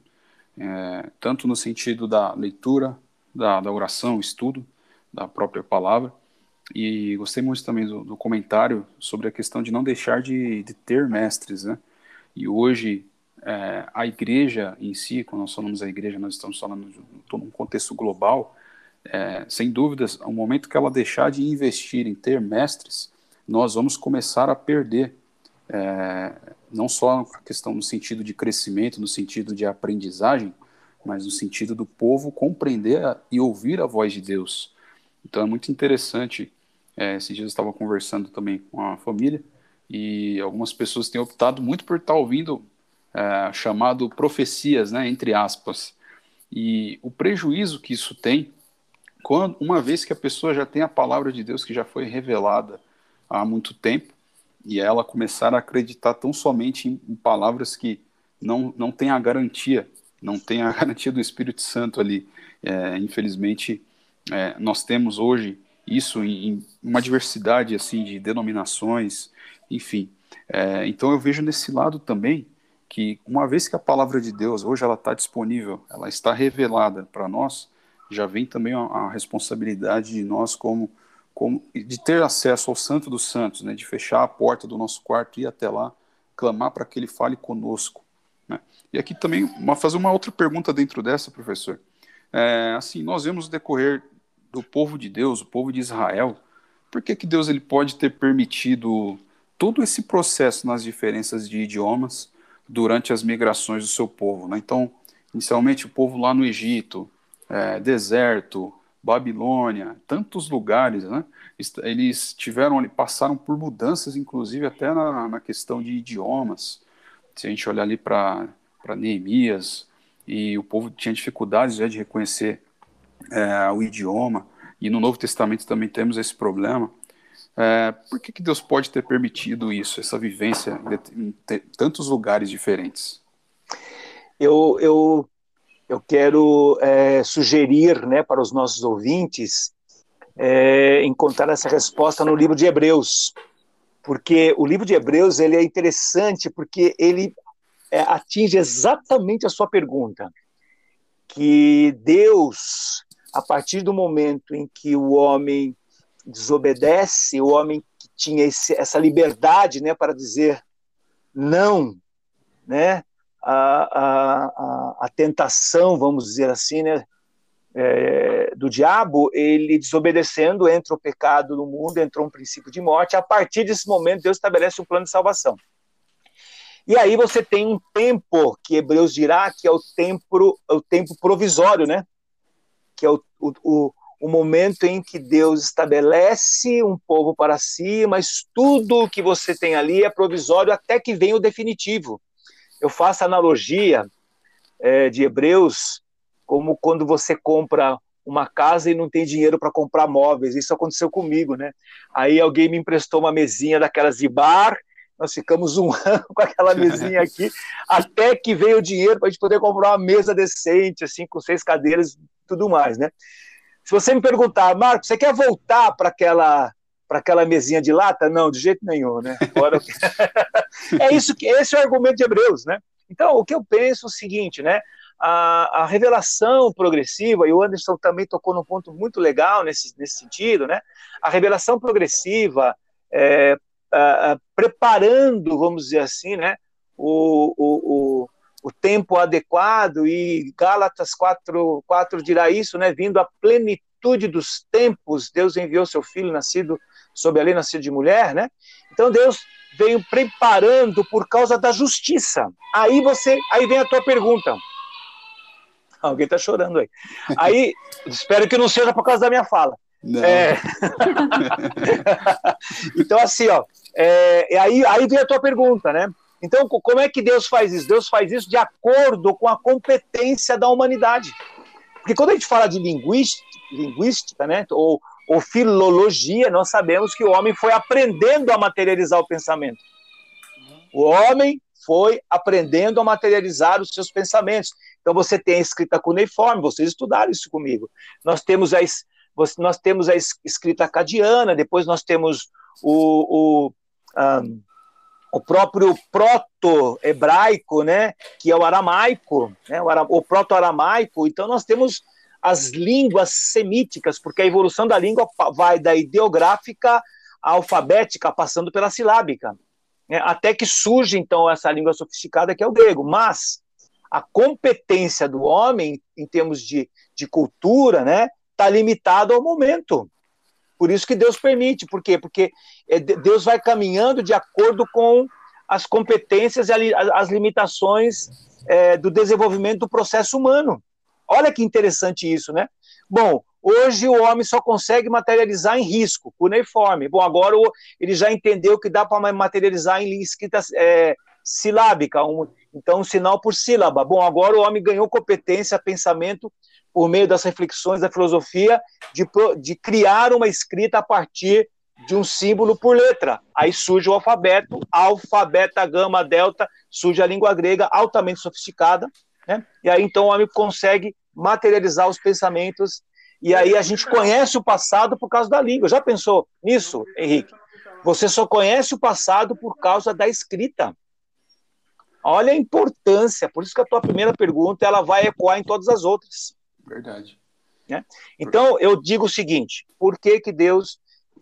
É, tanto no sentido da leitura, da, da oração, estudo da própria palavra, e gostei muito também do, do, comentário sobre a questão de não deixar de, de ter mestres, né? E hoje, é, a igreja em si, quando nós falamos a igreja, nós estamos falando de um contexto global, é, sem dúvidas, o momento que ela deixar de investir em ter mestres, nós vamos começar a perder, é, não só a questão no sentido de crescimento, no sentido de aprendizagem, mas no sentido do povo compreender e ouvir a voz de Deus. Então é muito interessante é, esses dias eu estava conversando também com a família e algumas pessoas têm optado muito por estar ouvindo é, chamado profecias, né, entre aspas. E o prejuízo que isso tem, quando, uma vez que a pessoa já tem a palavra de Deus que já foi revelada há muito tempo, e ela começar a acreditar tão somente em, palavras que não, não tem a garantia, não tem a garantia do Espírito Santo ali. É, infelizmente, é, nós temos hoje isso em, em uma diversidade assim de denominações, enfim. É, então eu vejo nesse lado também que uma vez que a palavra de Deus hoje ela está disponível, ela está revelada para nós, já vem também a, a, responsabilidade de nós como, como de ter acesso ao Santo dos Santos, né, de fechar a porta do nosso quarto e ir até lá, clamar para que Ele fale conosco. Né. E aqui também uma, fazer uma outra pergunta dentro dessa, professor. É, assim, nós vemos o decorrer do povo de Deus, o povo de Israel, por que, que Deus ele pode ter permitido todo esse processo nas diferenças de idiomas durante as migrações do seu povo? Né? Então, inicialmente o povo lá no Egito, é, deserto, Babilônia, tantos lugares, né? Eles tiveram, passaram por mudanças, inclusive até na, na questão de idiomas. Se a gente olhar ali para Neemias, e o povo tinha dificuldades já de reconhecer é, o idioma, e no Novo Testamento também temos esse problema. É, por que, que Deus pode ter permitido isso, essa vivência em tantos lugares diferentes? Eu, eu, eu quero é, sugerir né, para os nossos ouvintes é, encontrar essa resposta no livro de Hebreus, porque o livro de Hebreus ele é interessante porque ele é, atinge exatamente a sua pergunta, que Deus, a partir do momento em que o homem desobedece, o homem que tinha esse, essa liberdade, né, para dizer não, né, a, a, a, tentação, vamos dizer assim, né, é, do diabo, ele desobedecendo, entra o pecado no mundo, entrou um princípio de morte. A partir desse momento, Deus estabelece um plano de salvação. E aí você tem um tempo que Hebreus dirá que é o tempo, o tempo provisório, né? Que é o, o, o momento em que Deus estabelece um povo para si, mas tudo que você tem ali é provisório até que venha o definitivo. Eu faço analogia é, de Hebreus como quando você compra uma casa e não tem dinheiro para comprar móveis. Isso aconteceu comigo, né? Aí alguém me emprestou uma mesinha daquelas de bar nós ficamos um ano com aquela mesinha aqui, até que veio o dinheiro para a gente poder comprar uma mesa decente, assim, com seis cadeiras e tudo mais, né? Se você me perguntar, Marcos, você quer voltar para aquela para aquela mesinha de lata? Não, de jeito nenhum, né? Agora... é isso que esse é o argumento de Hebreus, né? Então, o que eu penso é o seguinte, né? A, a, revelação progressiva, e o Anderson também tocou num ponto muito legal nesse, nesse sentido, né? A revelação progressiva é, uh, preparando, vamos dizer assim, né, o, o, o, o, tempo adequado, e Gálatas 4, 4 dirá isso, né, vindo a plenitude dos tempos, Deus enviou seu filho nascido sob a lei, nascido de mulher, né? Então Deus veio preparando por causa da justiça. Aí você, aí vem a tua pergunta. Alguém está chorando aí. Aí, espero que não seja por causa da minha fala. É... então, assim, ó, é, aí, aí vem a tua pergunta, né? Então, como é que Deus faz isso? Deus faz isso de acordo com a competência da humanidade. Porque quando a gente fala de linguística, linguística né, ou, ou filologia, nós sabemos que o homem foi aprendendo a materializar o pensamento. O homem foi aprendendo a materializar os seus pensamentos. Então você tem a escrita cuneiforme, vocês estudaram isso comigo. Nós temos a, nós temos a escrita acadiana, depois nós temos o, o, um, o próprio proto-hebraico, né, que é o aramaico, né, o, o proto-aramaico. Então, nós temos as línguas semíticas, porque a evolução da língua vai da ideográfica à alfabética, passando pela silábica, né, até que surge, então, essa língua sofisticada que é o grego. Mas a competência do homem, em termos de, de cultura, né, está limitado ao momento. Por isso que Deus permite. Por quê? Porque é, Deus vai caminhando de acordo com as competências e as limitações é, do desenvolvimento do processo humano. Olha que interessante isso, né? Bom, hoje o homem só consegue materializar em risco, cuneiforme. Bom, agora ele já entendeu que dá para materializar em escrita é, silábica, um, então um sinal por sílaba. Bom, agora o homem ganhou competência, pensamento por meio das reflexões da filosofia, de, de criar uma escrita a partir de um símbolo por letra. Aí surge o alfabeto, alfa, beta, gama, delta, surge a língua grega altamente sofisticada, né? E aí então o homem consegue materializar os pensamentos e aí a gente conhece o passado por causa da língua. Já pensou nisso, Henrique? Você só conhece o passado por causa da escrita. Olha a importância, por isso que a tua primeira pergunta ela vai ecoar em todas as outras. Verdade. Né? Então, eu digo o seguinte: por que, que Deus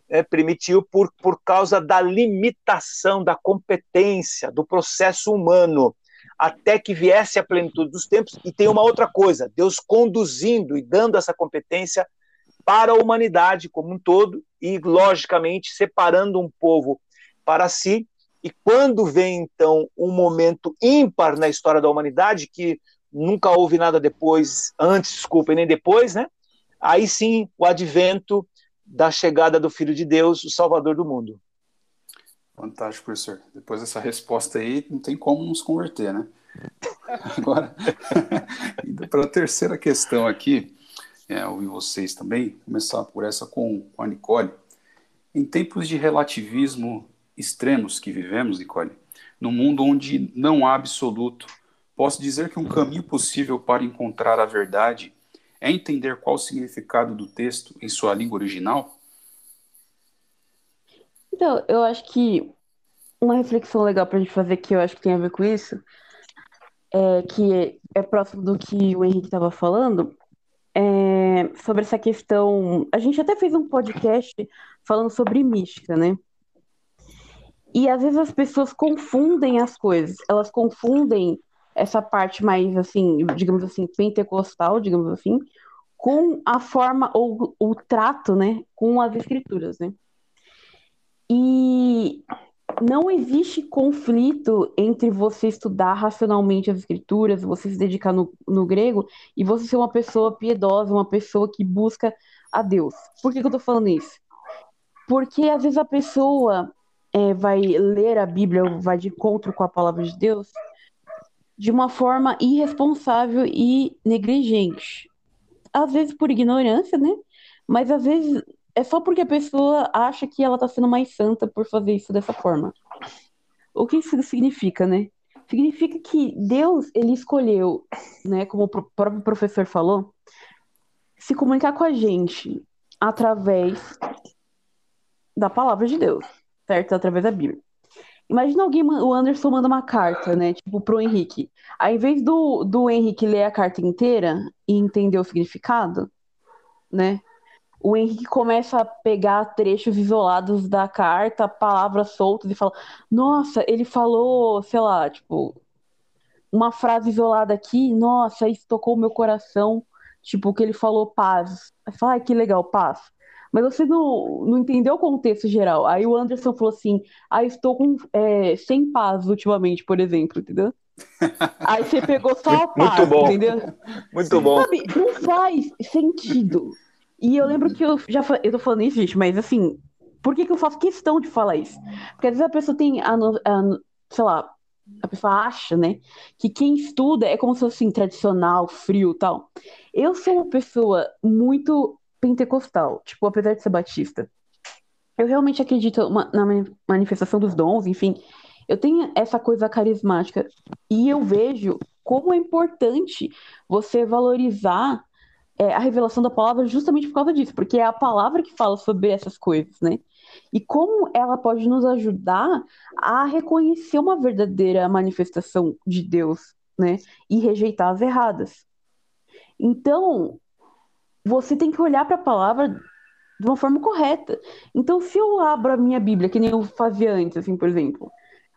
é, permitiu? Por, por causa da limitação da competência do processo humano, até que viesse a plenitude dos tempos. E tem uma outra coisa: Deus conduzindo e dando essa competência para a humanidade como um todo, e, logicamente, separando um povo para si. E quando vem, então, um momento ímpar na história da humanidade, que nunca houve nada depois, antes, desculpa, e nem depois, né? Aí sim, o advento da chegada do Filho de Deus, o Salvador do mundo. Fantástico, professor. Depois dessa resposta aí, não tem como nos converter, né? Agora, indo para a terceira questão aqui, é, ouvir vocês também, começar por essa com, com a Nicole. Em tempos de relativismo extremos que vivemos, Nicole, no mundo onde não há absoluto, Posso dizer que um caminho possível para encontrar a verdade é entender qual o significado do texto em sua língua original? Então, eu acho que uma reflexão legal para a gente fazer que eu acho que tem a ver com isso, é, que é próximo do que o Henrique estava falando, é, sobre essa questão. A gente até fez um podcast falando sobre mística, né? E às vezes as pessoas confundem as coisas, elas confundem essa parte mais, assim, digamos assim, pentecostal, digamos assim, com a forma ou o trato, né, com as escrituras, né? E não existe conflito entre você estudar racionalmente as escrituras, você se dedicar no, no grego e você ser uma pessoa piedosa, uma pessoa que busca a Deus. Por que, que eu tô falando isso? Porque às vezes a pessoa é, vai ler a Bíblia vai de encontro com a palavra de Deus de uma forma irresponsável e negligente. Às vezes por ignorância, né? Mas às vezes é só porque a pessoa acha que ela está sendo mais santa por fazer isso dessa forma. O que isso significa, né? Significa que Deus, ele escolheu, né, como o próprio professor falou, se comunicar com a gente através da palavra de Deus, certo? Através da Bíblia. Imagina alguém, o Anderson manda uma carta, né? Tipo, pro Henrique. Ao invés do, do Henrique ler a carta inteira e entender o significado, né? O Henrique começa a pegar trechos isolados da carta, palavras soltas e fala: Nossa, ele falou, sei lá, tipo, uma frase isolada aqui, nossa, isso tocou o meu coração. Tipo, que ele falou paz. Aí fala, ah, que legal, paz mas você não, não entendeu o contexto geral. Aí o Anderson falou assim: ah, estou com, é, sem paz ultimamente, por exemplo, entendeu? Aí você pegou só a paz, Muito bom. entendeu? Muito bom. Sabe, não faz sentido. E eu lembro que eu já eu tô falando isso, gente, mas assim, por que, que eu faço questão de falar isso? Porque às vezes a pessoa tem, a, a, sei lá, a pessoa acha, né, que quem estuda é como se fosse assim, tradicional, frio tal. Eu sou uma pessoa muito pentecostal, tipo, apesar de ser batista. Eu realmente acredito na manifestação dos dons, enfim. Eu tenho essa coisa carismática e eu vejo como é importante você valorizar é, a revelação da palavra justamente por causa disso, porque é a palavra que fala sobre essas coisas, né? E como ela pode nos ajudar a reconhecer uma verdadeira manifestação de Deus, né? E rejeitar as erradas. Então, você tem que olhar para a palavra de uma forma correta. Então, se eu abro a minha Bíblia, que nem eu fazia antes, assim, por exemplo,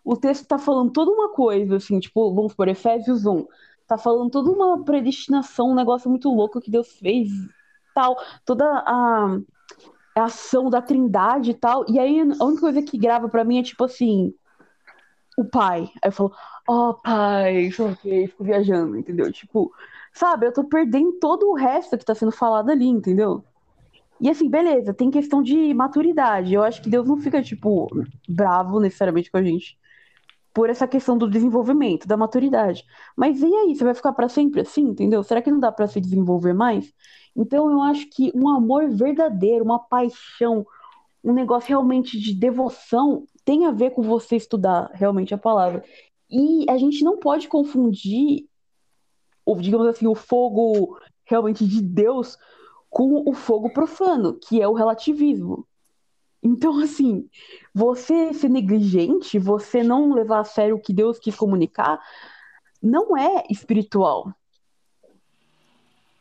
o texto está falando toda uma coisa, assim, tipo, vamos por Efésios 1, está falando toda uma predestinação, um negócio muito louco que Deus fez, tal, toda a, a ação da Trindade e tal. E aí a única coisa que grava para mim é tipo assim, o pai. Aí eu falo, ó, oh, pai, que fico viajando, entendeu? Tipo, Sabe, eu tô perdendo todo o resto que tá sendo falado ali, entendeu? E assim, beleza, tem questão de maturidade. Eu acho que Deus não fica, tipo, bravo necessariamente com a gente por essa questão do desenvolvimento, da maturidade. Mas e aí, você vai ficar para sempre assim, entendeu? Será que não dá para se desenvolver mais? Então eu acho que um amor verdadeiro, uma paixão, um negócio realmente de devoção tem a ver com você estudar realmente a palavra. E a gente não pode confundir o, digamos assim, o fogo realmente de Deus com o fogo profano, que é o relativismo. Então, assim, você ser negligente, você não levar a sério o que Deus quis comunicar, não é espiritual.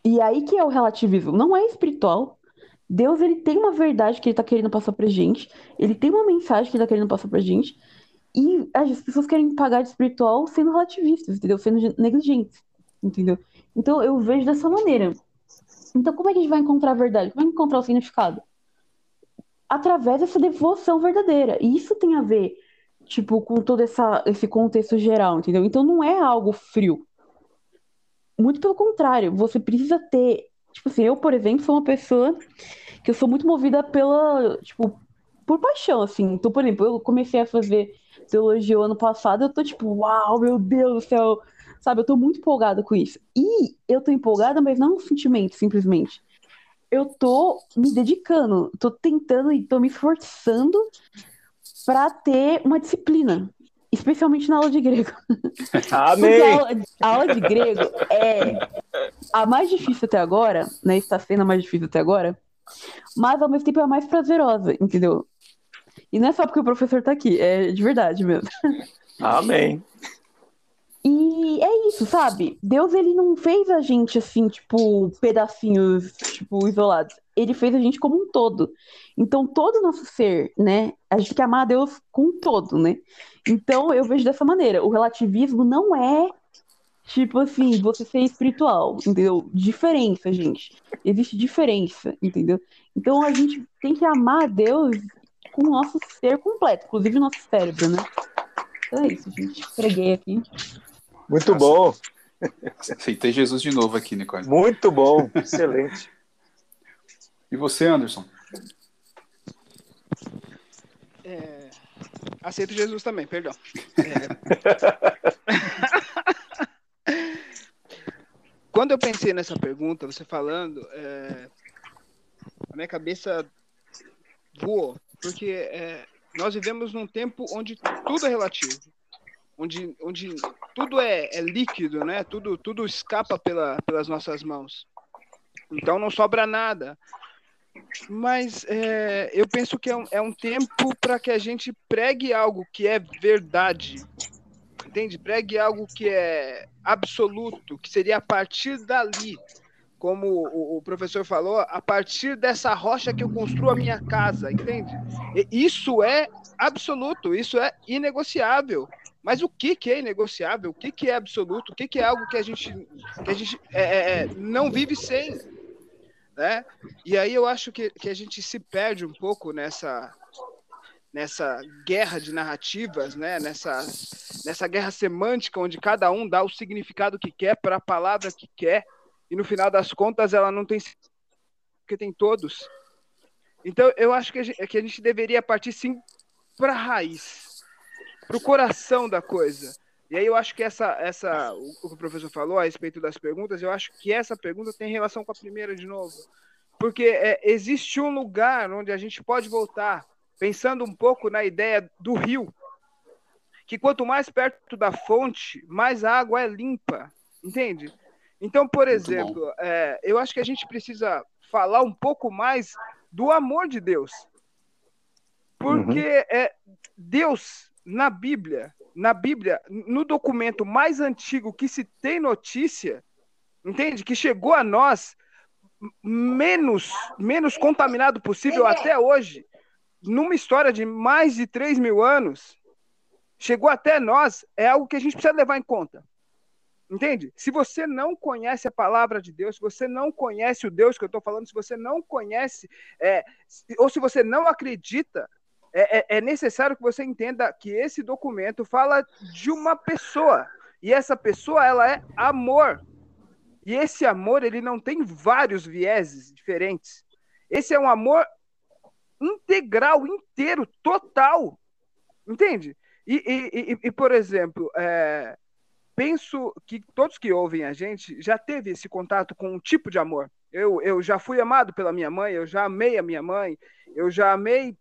E aí que é o relativismo. Não é espiritual. Deus, ele tem uma verdade que ele tá querendo passar pra gente. Ele tem uma mensagem que ele tá querendo passar pra gente. E as pessoas querem pagar de espiritual sendo relativistas, entendeu? Sendo negligentes, entendeu? Então, eu vejo dessa maneira. Então, como é que a gente vai encontrar a verdade? Como é que encontrar o significado? Através dessa devoção verdadeira. E isso tem a ver, tipo, com todo essa, esse contexto geral, entendeu? Então, não é algo frio. Muito pelo contrário, você precisa ter. Tipo assim, eu, por exemplo, sou uma pessoa que eu sou muito movida pela. Tipo, por paixão, assim. Então, por exemplo, eu comecei a fazer teologia ano passado, eu tô tipo, uau, meu Deus do céu, sabe? Eu tô muito empolgada com isso. E eu tô empolgada, mas não um sentimento, simplesmente. Eu tô me dedicando, tô tentando e tô me esforçando para ter uma disciplina, especialmente na aula de grego. Amém! A aula, a aula, de grego é a mais difícil até agora, né? Está sendo a mais difícil até agora, mas ao mesmo tempo é a mais prazerosa, entendeu? E não é só porque o professor tá aqui, é de verdade mesmo. Amém. E é isso, sabe? Deus ele não fez a gente assim, tipo, pedacinhos, tipo, isolados. Ele fez a gente como um todo. Então, todo o nosso ser, né? A gente tem que amar a Deus com um todo, né? Então, eu vejo dessa maneira. O relativismo não é, tipo assim, você ser espiritual, entendeu? Diferença, gente. Existe diferença, entendeu? Então, a gente tem que amar a Deus com o nosso ser completo, inclusive o nosso cérebro, né? Então é isso, gente. Preguei aqui. Muito Nossa. bom. Aceitei Jesus de novo aqui, Nicole. Muito bom, excelente. E você, Anderson? É... Aceito Jesus também, perdão. É... Quando eu pensei nessa pergunta, você falando, é... a minha cabeça voou porque é, nós vivemos num tempo onde tudo é relativo, onde, onde tudo é, é líquido, né? Tudo, tudo escapa pela, pelas nossas mãos. Então não sobra nada. Mas é, eu penso que é um, é um tempo para que a gente pregue algo que é verdade, entende? Pregue algo que é absoluto, que seria a partir dali como o, o, professor falou, a partir dessa rocha que eu construo a minha casa, entende? E isso é absoluto, isso é inegociável. Mas o que, que é inegociável? O que, que é absoluto? O que, que é algo que a gente, que a gente é, é, é, não vive sem? Né? E aí eu acho que, que a gente se perde um pouco nessa, nessa guerra de narrativas, né? nessa, nessa guerra semântica, onde cada um dá o significado que quer para a palavra que quer e no final das contas ela não tem porque tem todos. Então eu acho que a gente, que a gente deveria partir sim para a raiz, para o coração da coisa. E aí eu acho que essa, essa, o que o professor falou a respeito das perguntas, eu acho que essa pergunta tem relação com a primeira de novo. Porque é, existe um lugar onde a gente pode voltar, pensando um pouco na ideia do rio, que quanto mais perto da fonte, mais a água é limpa, entende? Então, por exemplo, é, eu acho que a gente precisa falar um pouco mais do amor de Deus. Porque uhum. é, Deus, na Bíblia, na Bíblia, no documento mais antigo que se tem notícia, entende? Que chegou a nós menos, menos contaminado possível até hoje, numa história de mais de 3 mil anos, chegou até nós, é algo que a gente precisa levar em conta. Entende? Se você não conhece a palavra de Deus, se você não conhece o Deus que eu estou falando, se você não conhece, é, ou se você não acredita, é, é, é, necessário que você entenda que esse documento fala de uma pessoa. E essa pessoa, ela é amor. E esse amor, ele não tem vários vieses diferentes. Esse é um amor integral, inteiro, total. Entende? E, e, e, e por exemplo, é, penso que todos que ouvem a gente já teve esse contato com um tipo de amor. Eu, eu já fui amado pela minha mãe, eu já amei a minha mãe, eu já amei.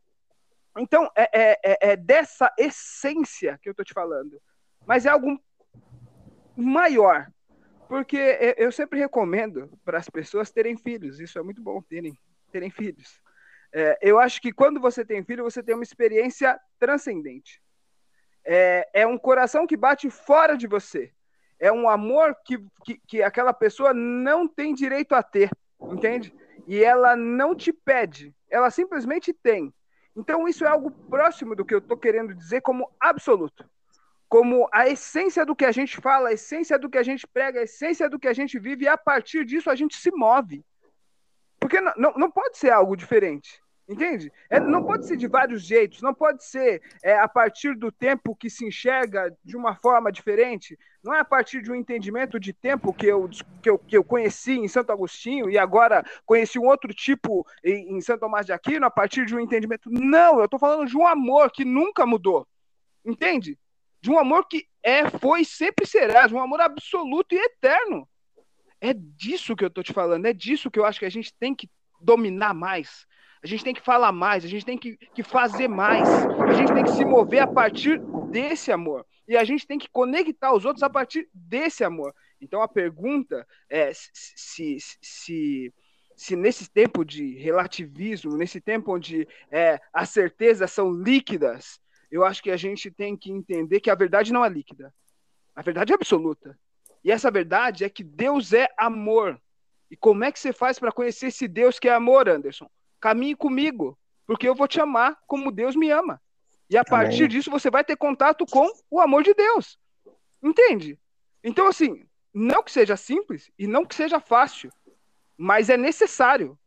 Então, é, é, é, é dessa essência que eu estou te falando. Mas é algo maior. Porque eu sempre recomendo para as pessoas terem filhos. Isso é muito bom, terem, terem filhos. É, eu acho que quando você tem filho, você tem uma experiência transcendente. É, é um coração que bate fora de você. É um amor que, que, que aquela pessoa não tem direito a ter, entende? E ela não te pede, ela simplesmente tem. Então, isso é algo próximo do que eu estou querendo dizer como absoluto. Como a essência do que a gente fala, a essência do que a gente prega, a essência do que a gente vive, e a partir disso a gente se move. Porque não, não, não pode ser algo diferente. Entende? É, não pode ser de vários jeitos, não pode ser é, a partir do tempo que se enxerga de uma forma diferente, não é a partir de um entendimento de tempo que eu, que eu, que eu conheci em Santo Agostinho e agora conheci um outro tipo em, em Santo Tomás de Aquino, a partir de um entendimento. Não, eu estou falando de um amor que nunca mudou. Entende? De um amor que é, foi sempre será, de um amor absoluto e eterno. É disso que eu estou te falando, é disso que eu acho que a gente tem que dominar mais a gente tem que falar mais, a gente tem que, que fazer mais, a gente tem que se mover a partir desse amor. E a gente tem que conectar os outros a partir desse amor. Então a pergunta é se, se, se, se nesse tempo de relativismo, nesse tempo onde é, as certezas são líquidas, eu acho que a gente tem que entender que a verdade não é líquida. A verdade é absoluta. E essa verdade é que Deus é amor. E como é que você faz para conhecer esse Deus que é amor, Anderson? Caminhe comigo, porque eu vou te amar como Deus me ama. E a partir Amém. disso você vai ter contato com o amor de Deus. Entende? Então, assim, não que seja simples e não que seja fácil, mas é necessário.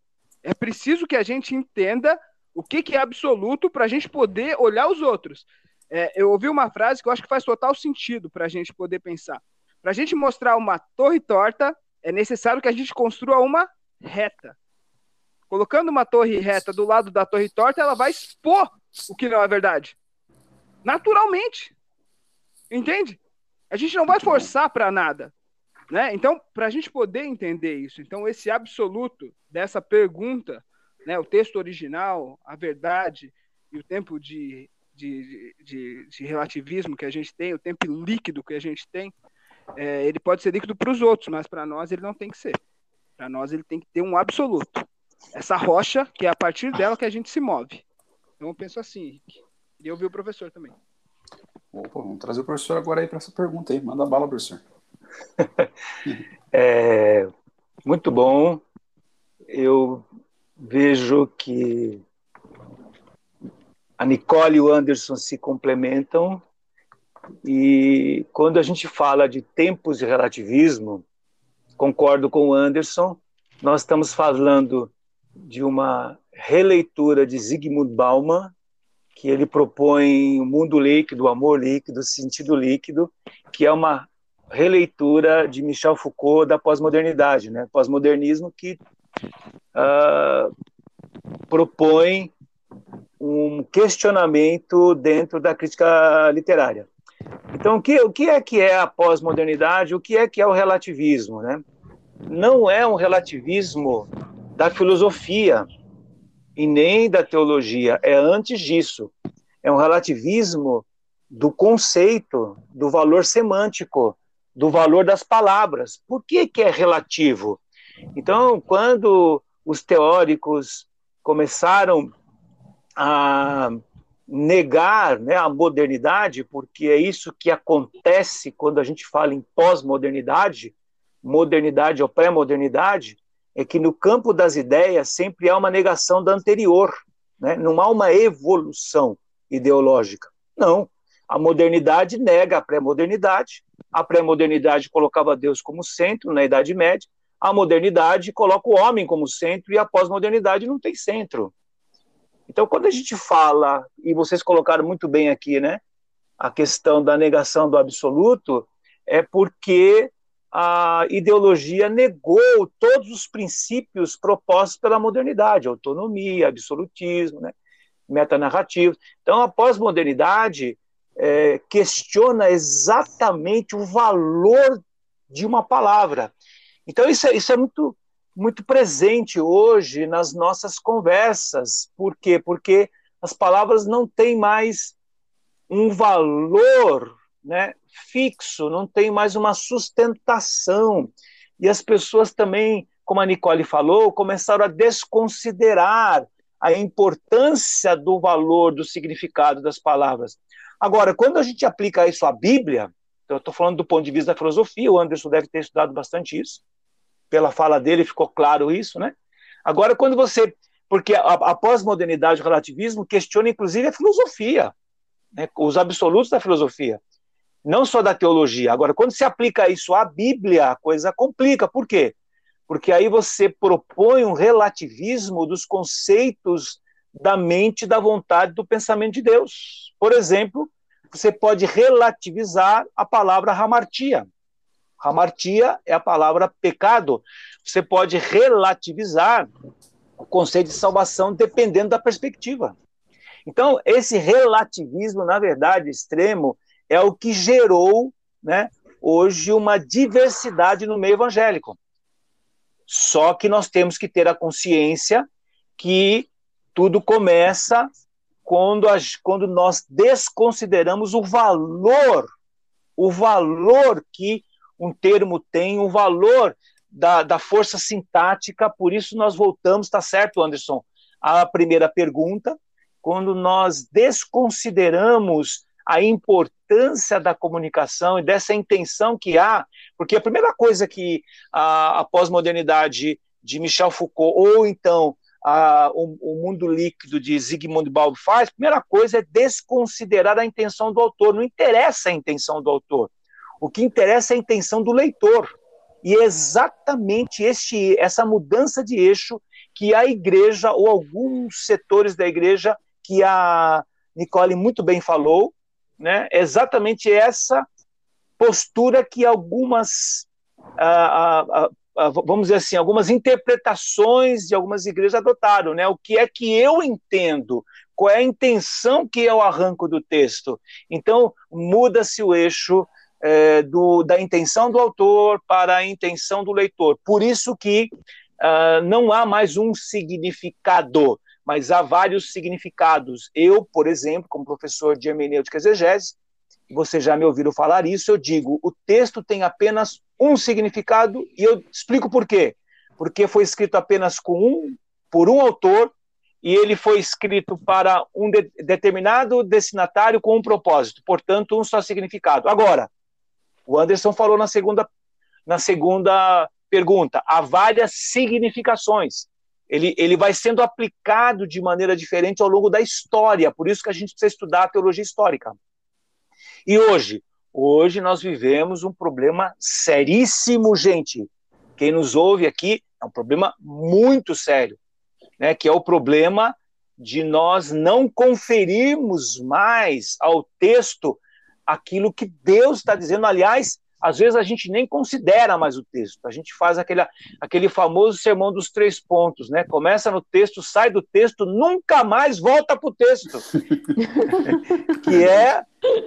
É preciso que a gente entenda o que, que é absoluto para a gente poder olhar os outros. É, eu ouvi uma frase que eu acho que faz total sentido para a gente poder pensar. Para a gente mostrar uma torre torta, é necessário que a gente construa uma reta. Colocando uma torre reta do lado da torre torta, ela vai expor o que não é verdade. Naturalmente. Entende? A gente não vai forçar para nada. Né? Então, para a gente poder entender isso, então esse absoluto dessa pergunta, né, o texto original, a verdade e o tempo de, de, de, de relativismo que a gente tem, o tempo líquido que a gente tem, é, ele pode ser líquido para os outros, mas para nós ele não tem que ser. Para nós ele tem que ter um absoluto essa rocha, que é a partir dela que a gente se move. Então eu penso assim, Henrique. E eu vi o professor também. Opa, vamos trazer o professor agora aí para essa pergunta aí. Manda bala, professor. é, muito bom. Eu vejo que a Nicole e o Anderson se complementam e quando a gente fala de tempos de relativismo, concordo com o Anderson, nós estamos falando de uma releitura de Zygmunt Bauman, que ele propõe o mundo líquido, o amor líquido, o sentido líquido, que é uma releitura de Michel Foucault da pós-modernidade, né? Pós-modernismo que uh, propõe um questionamento dentro da crítica literária. Então, o que, o que é que é a pós-modernidade? O que é que é o relativismo, né? Não é um relativismo da filosofia e nem da teologia. É antes disso. É um relativismo do conceito, do valor semântico, do valor das palavras. Por que, que é relativo? Então, quando os teóricos começaram a negar né, a modernidade, porque é isso que acontece quando a gente fala em pós-modernidade, modernidade ou pré-modernidade, é que no campo das ideias sempre há uma negação da anterior, né? não há uma evolução ideológica. Não. A modernidade nega a pré-modernidade, a pré-modernidade colocava Deus como centro na Idade Média, a modernidade coloca o homem como centro e a pós-modernidade não tem centro. Então, quando a gente fala, e vocês colocaram muito bem aqui, né, a questão da negação do absoluto, é porque a ideologia negou todos os princípios propostos pela modernidade, autonomia, absolutismo, né, metanarrativa. Então, a pós-modernidade é, questiona exatamente o valor de uma palavra. Então, isso é, isso é muito, muito presente hoje nas nossas conversas. Por quê? Porque as palavras não têm mais um valor né, fixo, não tem mais uma sustentação. E as pessoas também, como a Nicole falou, começaram a desconsiderar a importância do valor, do significado das palavras. Agora, quando a gente aplica isso à Bíblia, então eu estou falando do ponto de vista da filosofia, o Anderson deve ter estudado bastante isso, pela fala dele ficou claro isso, né? Agora, quando você. Porque a, a pós-modernidade, o relativismo, questiona inclusive a filosofia, né? os absolutos da filosofia, não só da teologia. Agora, quando se aplica isso à Bíblia, a coisa complica. Por quê? Porque aí você propõe um relativismo dos conceitos da mente, da vontade, do pensamento de Deus. Por exemplo, você pode relativizar a palavra hamartia. Hamartia é a palavra pecado. Você pode relativizar o conceito de salvação dependendo da perspectiva. Então, esse relativismo, na verdade, extremo, é o que gerou né, hoje uma diversidade no meio evangélico. Só que nós temos que ter a consciência que tudo começa quando, a, quando nós desconsideramos o valor, o valor que um termo tem, o valor da, da força sintática, por isso nós voltamos, tá certo, Anderson, à primeira pergunta, quando nós desconsideramos a importância da comunicação e dessa intenção que há, porque a primeira coisa que a, a pós-modernidade de Michel Foucault, ou então a, o, o, mundo líquido de Zygmunt Bauman faz, a primeira coisa é desconsiderar a intenção do autor. Não interessa a intenção do autor. O que interessa é a intenção do leitor. E é exatamente este, essa mudança de eixo que a igreja, ou alguns setores da igreja, que a Nicole muito bem falou, né, é exatamente essa postura que algumas ah, ah, ah, ah, vamos dizer assim, algumas interpretações de algumas igrejas adotaram, né? O que é que eu entendo? Qual é a intenção que eu arranco do texto? Então, muda-se o eixo é, do, da intenção do autor para a intenção do leitor. Por isso que uh, não há mais um significado, mas há vários significados. Eu, por exemplo, como professor de hermenêutica exegese, você já me ouviram falar isso, eu digo, o texto tem apenas um significado e eu explico por quê. Porque foi escrito apenas com um, por um autor e ele foi escrito para um de, determinado destinatário com um propósito, portanto, um só significado. Agora, o Anderson falou na segunda, na segunda pergunta, há várias significações. Ele, ele vai sendo aplicado de maneira diferente ao longo da história, por isso que a gente precisa estudar a teologia histórica. E hoje? Hoje nós vivemos um problema seríssimo, gente. Quem nos ouve aqui é um problema muito sério, né? Que é o problema de nós não conferirmos mais ao texto aquilo que Deus está dizendo. Aliás, às vezes a gente nem considera mais o texto. A gente faz aquele, aquele famoso sermão dos três pontos, né? Começa no texto, sai do texto, nunca mais volta para o texto. que, é,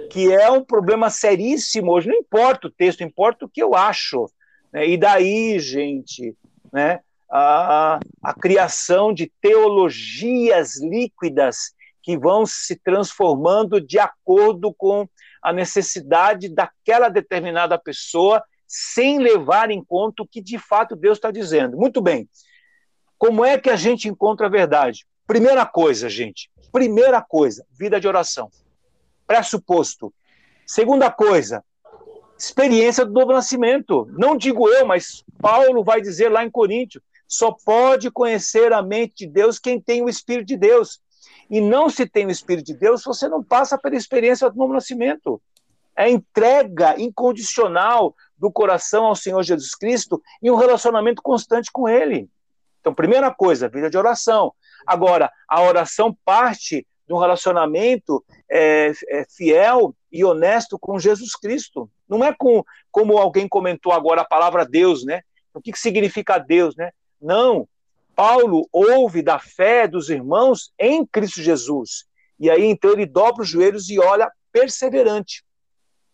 que é um problema seríssimo hoje. Não importa o texto, importa o que eu acho. Né? E daí, gente, né? a, a criação de teologias líquidas que vão se transformando de acordo com a necessidade daquela determinada pessoa, sem levar em conta o que de fato Deus está dizendo. Muito bem. Como é que a gente encontra a verdade? Primeira coisa, gente. Primeira coisa, vida de oração. Pressuposto. Segunda coisa, experiência do novo nascimento. Não digo eu, mas Paulo vai dizer lá em Coríntios: só pode conhecer a mente de Deus quem tem o Espírito de Deus e não se tem o Espírito de Deus, você não passa pela experiência do novo nascimento. É entrega incondicional do coração ao Senhor Jesus Cristo e um relacionamento constante com Ele. Então, primeira coisa, vida de oração. Agora, a oração parte de um relacionamento é, é, fiel e honesto com Jesus Cristo. Não é com, como alguém comentou agora, a palavra Deus, né? O que, que significa Deus, né? Não, Paulo ouve da fé dos irmãos em Cristo Jesus. E aí então ele dobra os joelhos e olha perseverante.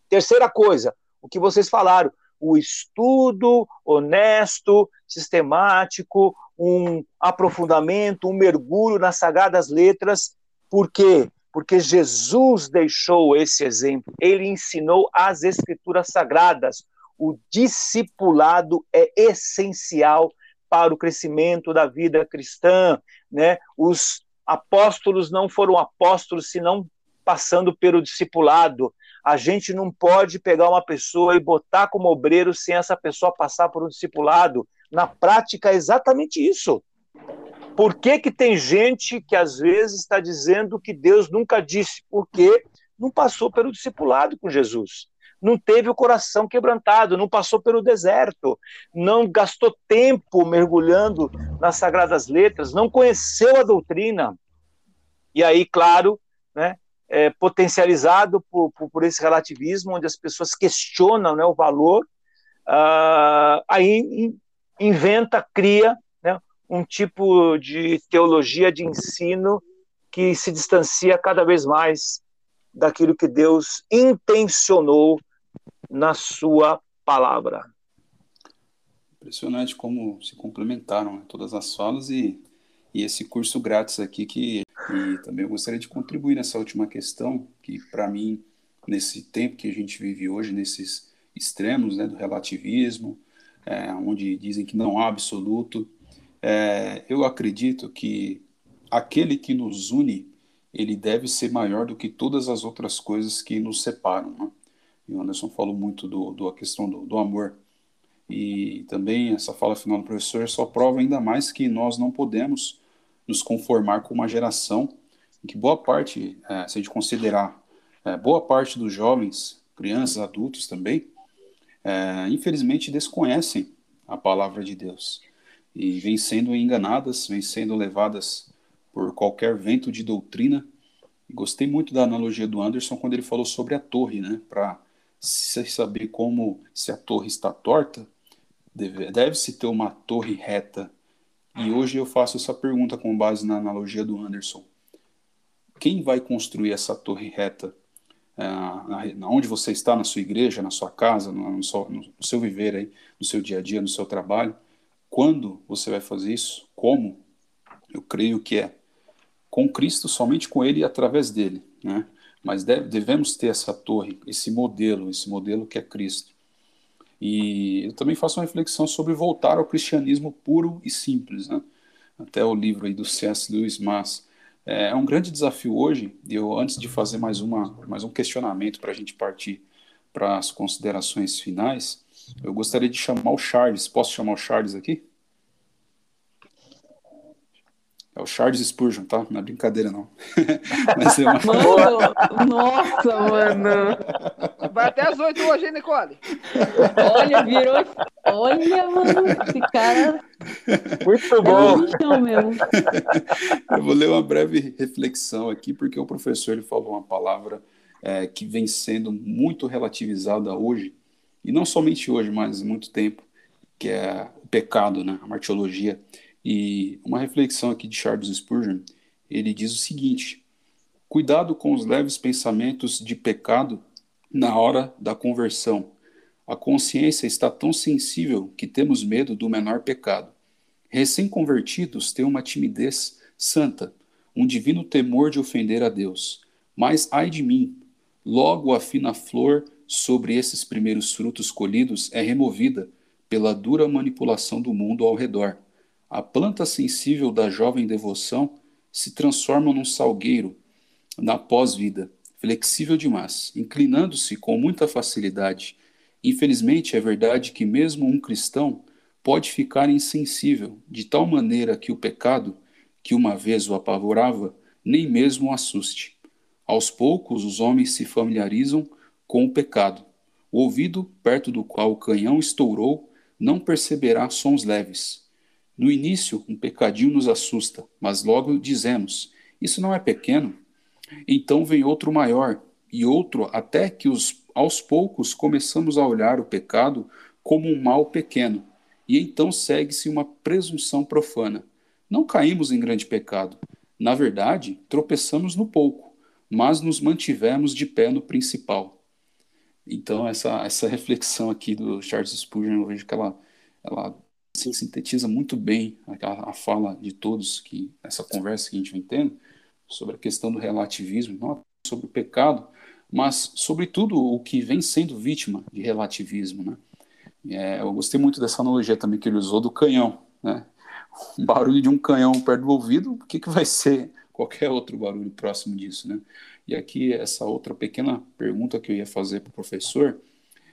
Terceira coisa, o que vocês falaram, o estudo honesto, sistemático, um aprofundamento, um mergulho nas sagradas letras. Por quê? Porque Jesus deixou esse exemplo. Ele ensinou as escrituras sagradas. O discipulado é essencial para o crescimento da vida cristã, né? Os, apóstolos não foram apóstolos se não passando pelo discipulado. A gente não pode pegar uma pessoa e botar como obreiro sem essa pessoa passar por um discipulado. Na prática, é exatamente isso. Por que, que tem gente que às vezes está dizendo que Deus nunca disse? Porque não passou pelo discipulado com Jesus. Não teve o coração quebrantado, não passou pelo deserto, não gastou tempo mergulhando nas sagradas letras, não conheceu a doutrina. E aí, claro, né, é, potencializado por, por, por, esse relativismo, onde as pessoas questionam né, o valor, uh, aí in, inventa, cria né, um tipo de teologia de ensino que se distancia cada vez mais daquilo que Deus intencionou na sua palavra. Impressionante como se complementaram né, todas as falas e, e esse curso grátis aqui que e também eu gostaria de contribuir nessa última questão, que para mim, nesse tempo que a gente vive hoje, nesses extremos né, do relativismo, é, onde dizem que não há absoluto, é, eu acredito que aquele que nos une, ele deve ser maior do que todas as outras coisas que nos separam. Né? E o Anderson falou muito do, do a questão do, do amor. E também essa fala final do professor só prova ainda mais que nós não podemos nos conformar com uma geração em que boa parte, é, se a gente considerar é, boa parte dos jovens, crianças, adultos também, é, infelizmente desconhecem a palavra de Deus e vêm sendo enganadas, vêm sendo levadas por qualquer vento de doutrina. Gostei muito da analogia do Anderson quando ele falou sobre a torre, né? Para saber como se a torre está torta, deve-se deve ter uma torre reta e hoje eu faço essa pergunta com base na analogia do Anderson. Quem vai construir essa torre reta? É, na, onde você está, na sua igreja, na sua casa, no, no, seu, no seu viver aí, no seu dia a dia, no seu trabalho? Quando você vai fazer isso? Como? Eu creio que é com Cristo, somente com Ele e através dele, né? Mas deve, devemos ter essa torre, esse modelo, esse modelo que é Cristo. E eu também faço uma reflexão sobre voltar ao cristianismo puro e simples, né? Até o livro aí do C.S. Lewis, mas é, é um grande desafio hoje. Eu, antes de fazer mais, uma, mais um questionamento para a gente partir para as considerações finais, eu gostaria de chamar o Charles. Posso chamar o Charles aqui? É o Charles Spurgeon, tá? Não é brincadeira, não. Mas é uma... Mano, nossa, mano. Vai até as oito hoje, hein, Nicole? Olha, virou. Olha, mano, esse cara. Muito é bom. É mesmo. Eu vou ler uma breve reflexão aqui, porque o professor ele falou uma palavra é, que vem sendo muito relativizada hoje, e não somente hoje, mas há muito tempo, que é o pecado, né? A martiologia. E uma reflexão aqui de Charles Spurgeon, ele diz o seguinte: cuidado com os leves pensamentos de pecado na hora da conversão. A consciência está tão sensível que temos medo do menor pecado. Recém-convertidos têm uma timidez santa, um divino temor de ofender a Deus. Mas ai de mim, logo a fina flor sobre esses primeiros frutos colhidos é removida pela dura manipulação do mundo ao redor. A planta sensível da jovem devoção se transforma num salgueiro na pós-vida, flexível demais, inclinando-se com muita facilidade. Infelizmente, é verdade que mesmo um cristão pode ficar insensível, de tal maneira que o pecado, que uma vez o apavorava, nem mesmo o assuste. Aos poucos, os homens se familiarizam com o pecado. O ouvido, perto do qual o canhão estourou, não perceberá sons leves no início, um pecadinho nos assusta, mas logo dizemos: Isso não é pequeno? Então vem outro maior, e outro, até que os, aos poucos começamos a olhar o pecado como um mal pequeno, e então segue-se uma presunção profana. Não caímos em grande pecado. Na verdade, tropeçamos no pouco, mas nos mantivemos de pé no principal. Então, essa, essa reflexão aqui do Charles Spurgeon, eu vejo que ela, ela assim, sintetiza muito bem a, a, fala de todos que essa conversa que a gente vem tendo sobre a questão do relativismo, não sobre o pecado, mas sobretudo o que vem sendo vítima de relativismo, né? É, eu gostei muito dessa analogia também que ele usou do canhão, né? O barulho de um canhão perto do ouvido, o que, que vai ser qualquer outro barulho próximo disso, né? E aqui essa outra pequena pergunta que eu ia fazer para o professor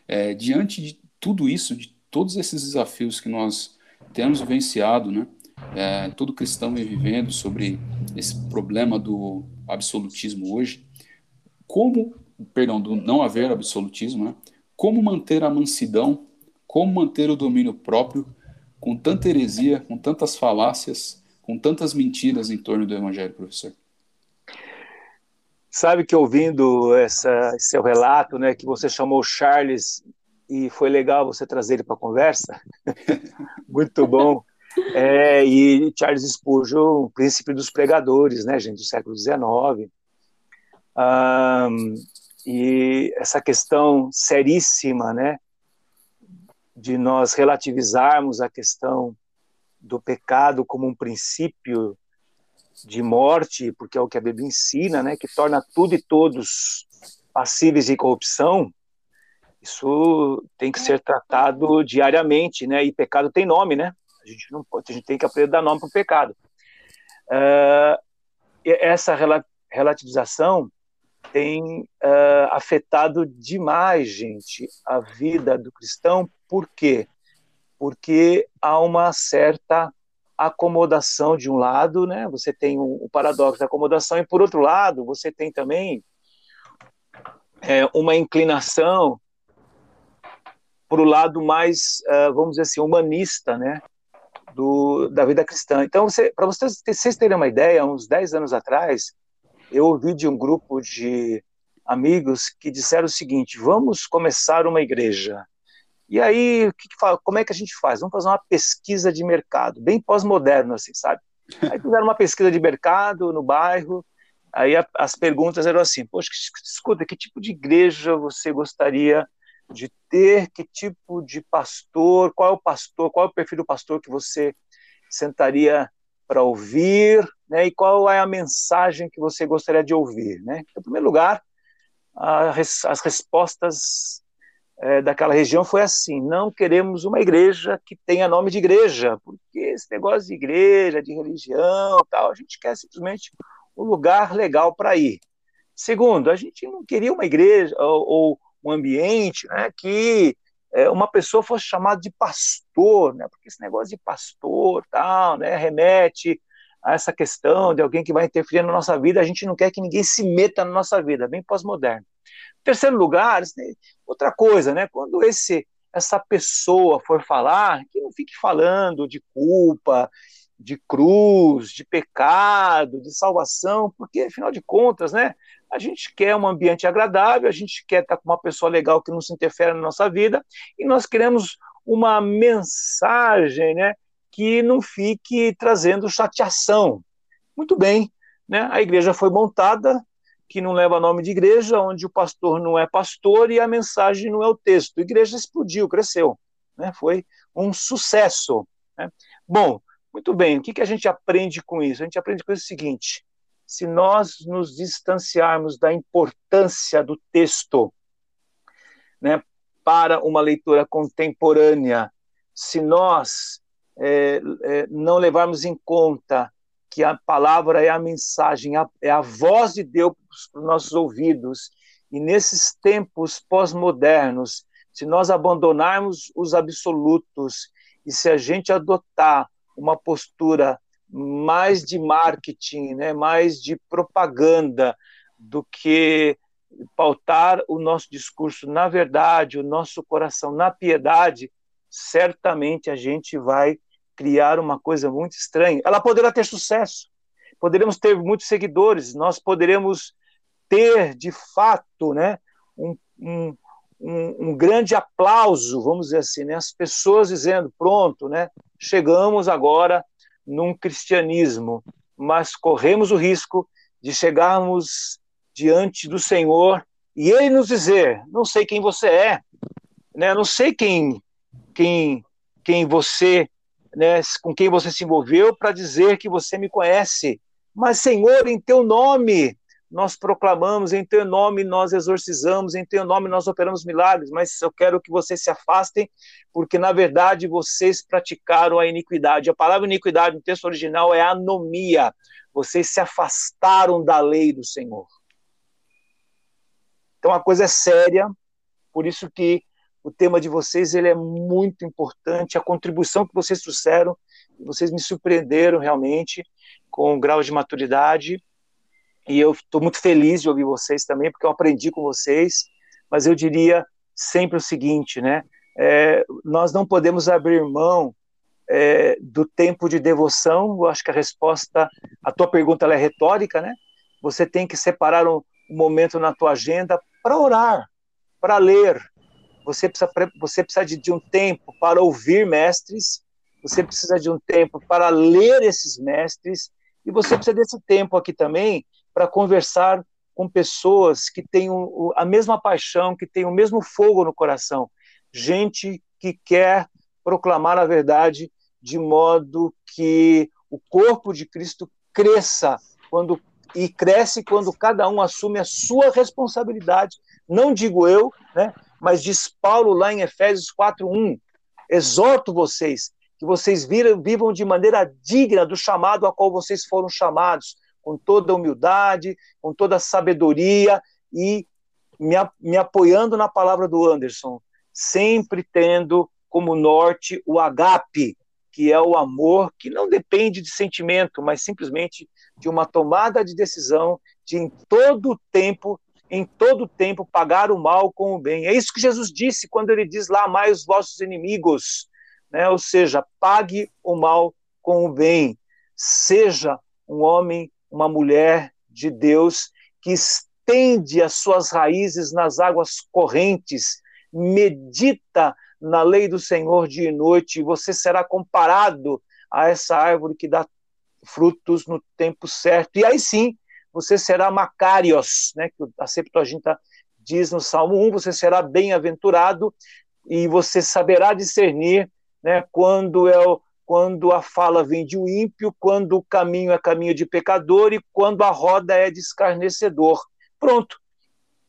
é, diante de tudo isso, de todos esses desafios que nós temos vivenciado, né? É, todo cristão vem vivendo sobre esse problema do absolutismo hoje. Como, perdão, do não haver absolutismo, né? Como manter a mansidão, como manter o domínio próprio com tanta heresia, com tantas falácias, com tantas mentiras em torno do evangelho, professor? Sabe que ouvindo essa, seu relato, né, que você chamou Charles e foi legal você trazer ele para a conversa, muito bom. É, e Charles Spurgeon, príncipe dos pregadores, né, gente, do século XIX. Um, e essa questão seríssima, né, de nós relativizarmos a questão do pecado como um princípio de morte, porque é o que a Bíblia ensina, né, que torna tudo e todos passíveis de corrupção, isso tem que ser tratado diariamente, né? E pecado tem nome, né? A gente não pode, a gente tem que aprender a dar nome para o pecado. Uh, essa relativização tem uh, afetado demais, gente, a vida do cristão. Por quê? Porque há uma certa acomodação de um lado, né? Você tem o, paradoxo da acomodação e por outro lado você tem também é, uma inclinação para o lado mais, uh, vamos dizer assim, humanista, né? Do, da vida cristã. Então, para vocês, vocês terem uma ideia, uns 10 anos atrás, eu ouvi de um grupo de amigos que disseram o seguinte: vamos começar uma igreja. E aí, que que como é que a gente faz? Vamos fazer uma pesquisa de mercado, bem pós-moderno, assim, sabe? Aí fizeram uma pesquisa de mercado no bairro, aí a, as perguntas eram assim, poxa, escuta, que tipo de igreja você gostaria de ter, que tipo de pastor, qual é o pastor, qual é o perfil do pastor que você sentaria para ouvir, né, e qual é a mensagem que você gostaria de ouvir, né? Em primeiro lugar, as respostas é, daquela região foi assim: não queremos uma igreja que tenha nome de igreja, porque esse negócio de igreja, de religião, tal, a gente quer simplesmente um lugar legal para ir. Segundo, a gente não queria uma igreja ou, ou um ambiente né, que é, uma pessoa fosse chamada de pastor, né, porque esse negócio de pastor, tal, né, remete a essa questão de alguém que vai interferir na nossa vida. A gente não quer que ninguém se meta na nossa vida, bem pós-moderno. Terceiro lugar, outra coisa, né? Quando esse essa pessoa for falar, que não fique falando de culpa, de cruz, de pecado, de salvação, porque afinal de contas, né? A gente quer um ambiente agradável, a gente quer estar com uma pessoa legal que não se interfere na nossa vida, e nós queremos uma mensagem, né? Que não fique trazendo chateação. Muito bem, né? A igreja foi montada que não leva nome de igreja, onde o pastor não é pastor e a mensagem não é o texto. A igreja explodiu, cresceu, né? foi um sucesso. Né? Bom, muito bem, o que, que a gente aprende com isso? A gente aprende com o seguinte: se nós nos distanciarmos da importância do texto né, para uma leitura contemporânea, se nós é, é, não levarmos em conta que a palavra é a mensagem, é a voz de Deus para os nossos ouvidos. E nesses tempos pós-modernos, se nós abandonarmos os absolutos e se a gente adotar uma postura mais de marketing, né, mais de propaganda do que pautar o nosso discurso na verdade, o nosso coração na piedade, certamente a gente vai criar uma coisa muito estranha. Ela poderá ter sucesso, poderemos ter muitos seguidores, nós poderemos ter, de fato, né, um, um, um, grande aplauso, vamos dizer assim, né, as pessoas dizendo, pronto, né, chegamos agora num cristianismo, mas corremos o risco de chegarmos diante do Senhor e Ele nos dizer, não sei quem você é, né, não sei quem, quem, quem você né, com quem você se envolveu para dizer que você me conhece. Mas, Senhor, em teu nome, nós proclamamos, em teu nome nós exorcizamos, em teu nome nós operamos milagres, mas eu quero que vocês se afastem, porque na verdade vocês praticaram a iniquidade. A palavra iniquidade no texto original é anomia. Vocês se afastaram da lei do Senhor. Então a coisa é séria, por isso que o tema de vocês ele é muito importante, a contribuição que vocês trouxeram, vocês me surpreenderam realmente com o grau de maturidade e eu estou muito feliz de ouvir vocês também, porque eu aprendi com vocês, mas eu diria sempre o seguinte, né? É, nós não podemos abrir mão é, do tempo de devoção. Eu acho que a resposta, a tua pergunta é retórica, né? Você tem que separar um, um momento na tua agenda para orar, para ler. Você precisa, você precisa de, de um tempo para ouvir mestres. Você precisa de um tempo para ler esses mestres. E você precisa desse tempo aqui também para conversar com pessoas que têm a mesma paixão, que têm o mesmo fogo no coração. Gente que quer proclamar a verdade de modo que o corpo de Cristo cresça quando e cresce quando cada um assume a sua responsabilidade. Não digo eu, né, mas diz Paulo lá em Efésios 4:1, exorto vocês que vocês vivam de maneira digna do chamado a qual vocês foram chamados, com toda humildade, com toda sabedoria e me, me apoiando na palavra do Anderson, sempre tendo como norte o agape, que é o amor que não depende de sentimento, mas simplesmente de uma tomada de decisão de em todo tempo, em todo tempo pagar o mal com o bem. É isso que Jesus disse quando ele diz lá amai os vossos inimigos, né? Ou seja, pague o mal com o bem. Seja um homem uma mulher de Deus que estende as suas raízes nas águas correntes, medita na lei do Senhor dia e noite, e você será comparado a essa árvore que dá frutos no tempo certo. E aí sim, você será Macarios, né, que a Septuaginta diz no Salmo 1, você será bem-aventurado e você saberá discernir né, quando é o, quando a fala vem de um ímpio, quando o caminho é caminho de pecador e quando a roda é de escarnecedor. Pronto.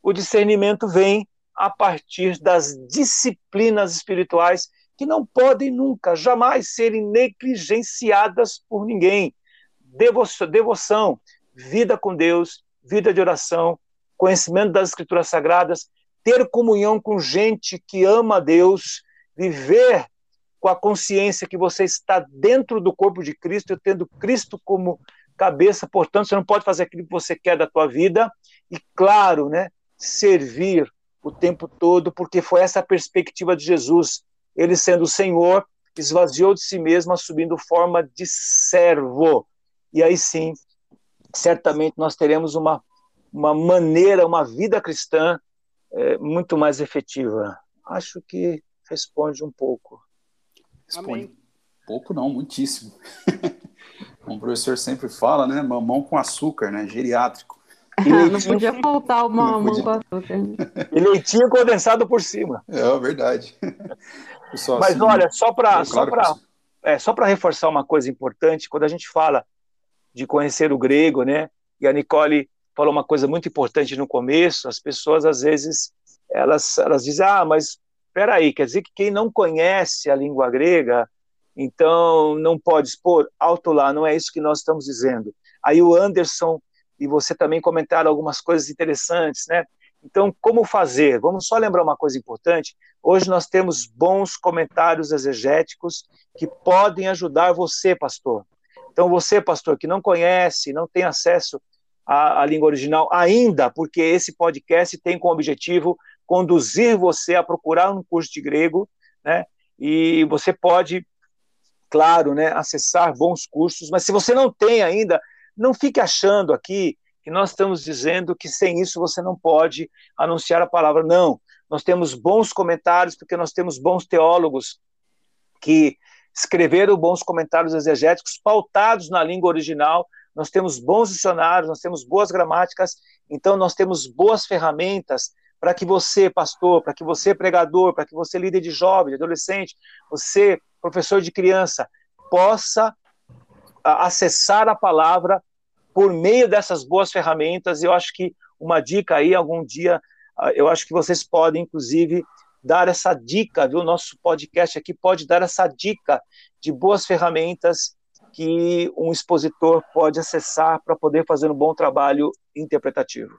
O discernimento vem a partir das disciplinas espirituais que não podem nunca, jamais serem negligenciadas por ninguém. Devoção, devoção, vida com Deus, vida de oração, conhecimento das escrituras sagradas, ter comunhão com gente que ama a Deus, viver com a consciência que você está dentro do corpo de Cristo, tendo Cristo como cabeça, portanto, você não pode fazer aquilo que você quer da tua vida, e claro, né, servir o tempo todo, porque foi essa a perspectiva de Jesus, ele sendo o Senhor, esvaziou de si mesmo, assumindo forma de servo. E aí sim, certamente nós teremos uma, uma maneira, uma vida cristã é, muito mais efetiva. Acho que responde um pouco. Expõe Amém. pouco não, muitíssimo. Como o professor sempre fala, né? Mamão com açúcar, né? Geriátrico. E não podia faltar o mamão com açúcar. E leitinho condensado por cima. É, verdade. Pessoal, Mas assim, olha, só para é, só para é, só para reforçar uma coisa importante, quando a gente fala de conhecer o grego, né? E a Nicole falou uma coisa muito importante no começo, as pessoas às vezes elas elas dizem: "Ah, mas espera aí, quer dizer que quem não conhece a língua grega, então não pode expor alto lá, não é isso que nós estamos dizendo. Aí o Anderson e você também comentaram algumas coisas interessantes, né? Então, como fazer? Vamos só lembrar uma coisa importante. Hoje nós temos bons comentários exegéticos que podem ajudar você, pastor. Então, você, pastor, que não conhece, não tem acesso à, à língua original ainda, porque esse podcast tem como objetivo conduzir você a procurar um curso de grego, né? E você pode, claro, né, acessar bons cursos, mas se você não tem ainda, não fique achando aqui que nós estamos dizendo que sem isso você não pode anunciar a palavra. Não, nós temos bons comentários porque nós temos bons teólogos que escreveram bons comentários exegéticos pautados na língua original. Nós temos bons dicionários, nós temos boas gramáticas, então nós temos boas ferramentas para que você, pastor, para que você, pregador, para que você, líder de jovem, de adolescente, você, professor de criança, possa acessar a palavra por meio dessas boas ferramentas. Eu acho que uma dica aí, algum dia, eu acho que vocês podem, inclusive, dar essa dica, viu? Nosso podcast aqui pode dar essa dica de boas ferramentas que um expositor pode acessar para poder fazer um bom trabalho interpretativo.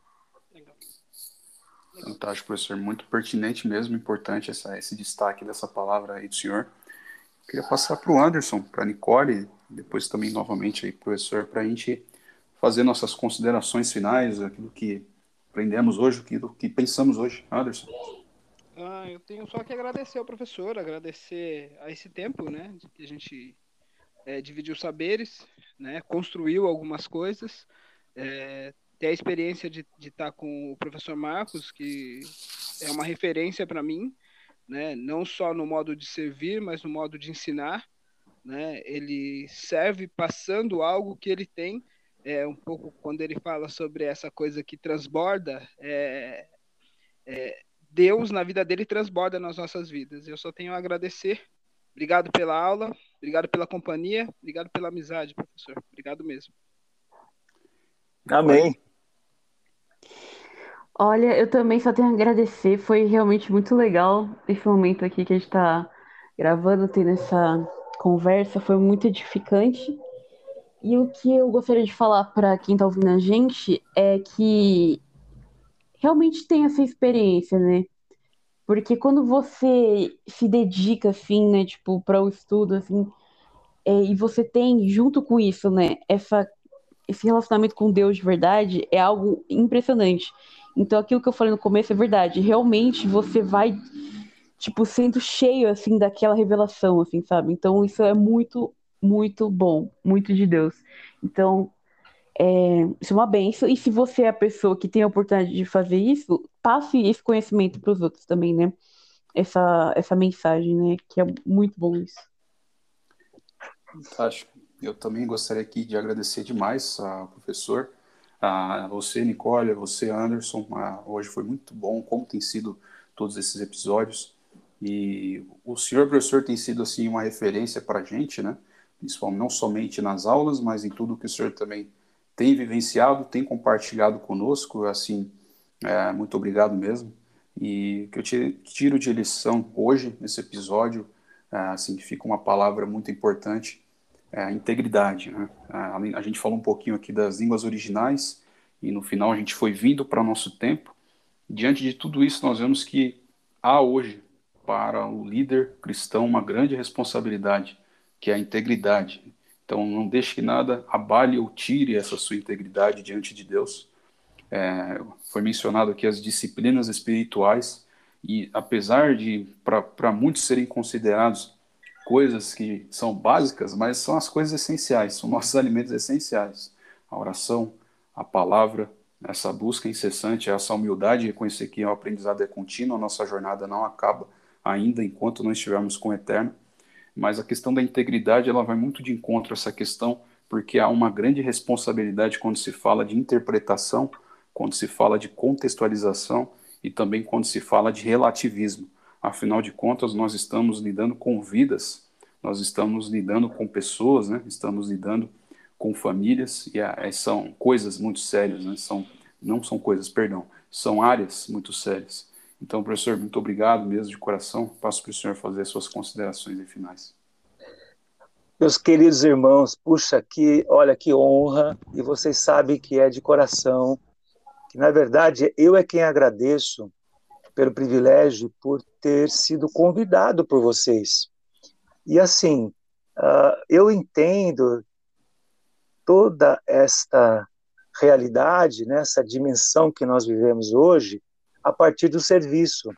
Fantástico, professor. Muito pertinente mesmo, importante essa, esse destaque dessa palavra aí do senhor. Queria passar para o Anderson, para a Nicole, depois também novamente aí, professor, para a gente fazer nossas considerações finais, aquilo que aprendemos hoje, aquilo que pensamos hoje. Anderson. Ah, eu tenho só que agradecer ao professor, agradecer a esse tempo, né, que a gente é, dividiu saberes, né, construiu algumas coisas, é, ter a experiência de estar com o professor Marcos, que é uma referência para mim, né, não só no modo de servir, mas no modo de ensinar, né, ele serve passando algo que ele tem, é, um pouco quando ele fala sobre essa coisa que transborda, é, é, Deus na vida dele transborda nas nossas vidas. Eu só tenho a agradecer. Obrigado pela aula, obrigado pela companhia, obrigado pela amizade, professor. Obrigado mesmo. Amém. Olha, eu também só tenho a agradecer. Foi realmente muito legal esse momento aqui que a gente está gravando, tendo essa conversa. Foi muito edificante. E o que eu gostaria de falar para quem está ouvindo a gente é que realmente tem essa experiência, né? Porque quando você se dedica, assim, né, tipo, para o estudo, assim, é, e você tem, junto com isso, né, essa, esse relacionamento com Deus de verdade, é algo impressionante. Então, aquilo que eu falei no começo é verdade. Realmente, você vai, tipo, sendo cheio, assim, daquela revelação, assim, sabe? Então, isso é muito, muito bom, muito de Deus. Então, é, isso é uma benção. E se você é a pessoa que tem a oportunidade de fazer isso, passe esse conhecimento para os outros também, né? Essa, essa mensagem, né? Que é muito bom isso. Fantástico. Eu também gostaria aqui de agradecer demais ao professor, a você, Nicole, a você, Anderson. A, hoje foi muito bom, como tem sido todos esses episódios. E o senhor professor tem sido assim uma referência para a gente, né? Principalmente não somente nas aulas, mas em tudo que o senhor também tem vivenciado, tem compartilhado conosco, assim, é, muito obrigado mesmo. E que eu tiro de lição hoje, nesse episódio, é, assim, fica uma palavra muito importante, é a integridade. Né? A, a gente falou um pouquinho aqui das línguas originais, e no final a gente foi vindo para nosso tempo. Diante de tudo isso, nós vemos que há hoje, para o líder cristão, uma grande responsabilidade, que é a integridade. Então, não deixe que nada abale ou tire essa sua integridade diante de Deus. É, foi mencionado aqui as disciplinas espirituais, e apesar de, para muitos serem considerados coisas que são básicas, mas são as coisas essenciais, são nossos alimentos essenciais. A oração, a palavra, essa busca incessante, essa humildade, reconhecer que o aprendizado é contínuo, a nossa jornada não acaba ainda enquanto não estivermos com o Eterno mas a questão da integridade ela vai muito de encontro a essa questão, porque há uma grande responsabilidade quando se fala de interpretação, quando se fala de contextualização e também quando se fala de relativismo. Afinal de contas, nós estamos lidando com vidas, nós estamos lidando com pessoas, né? estamos lidando com famílias, e é, são coisas muito sérias, né? são, não são coisas, perdão, são áreas muito sérias. Então, professor, muito obrigado mesmo de coração. Passo para o senhor fazer as suas considerações finais. Meus queridos irmãos, puxa, que, olha que honra, e vocês sabem que é de coração, que na verdade eu é quem agradeço pelo privilégio por ter sido convidado por vocês. E assim, uh, eu entendo toda esta realidade, né, essa dimensão que nós vivemos hoje, a partir do serviço.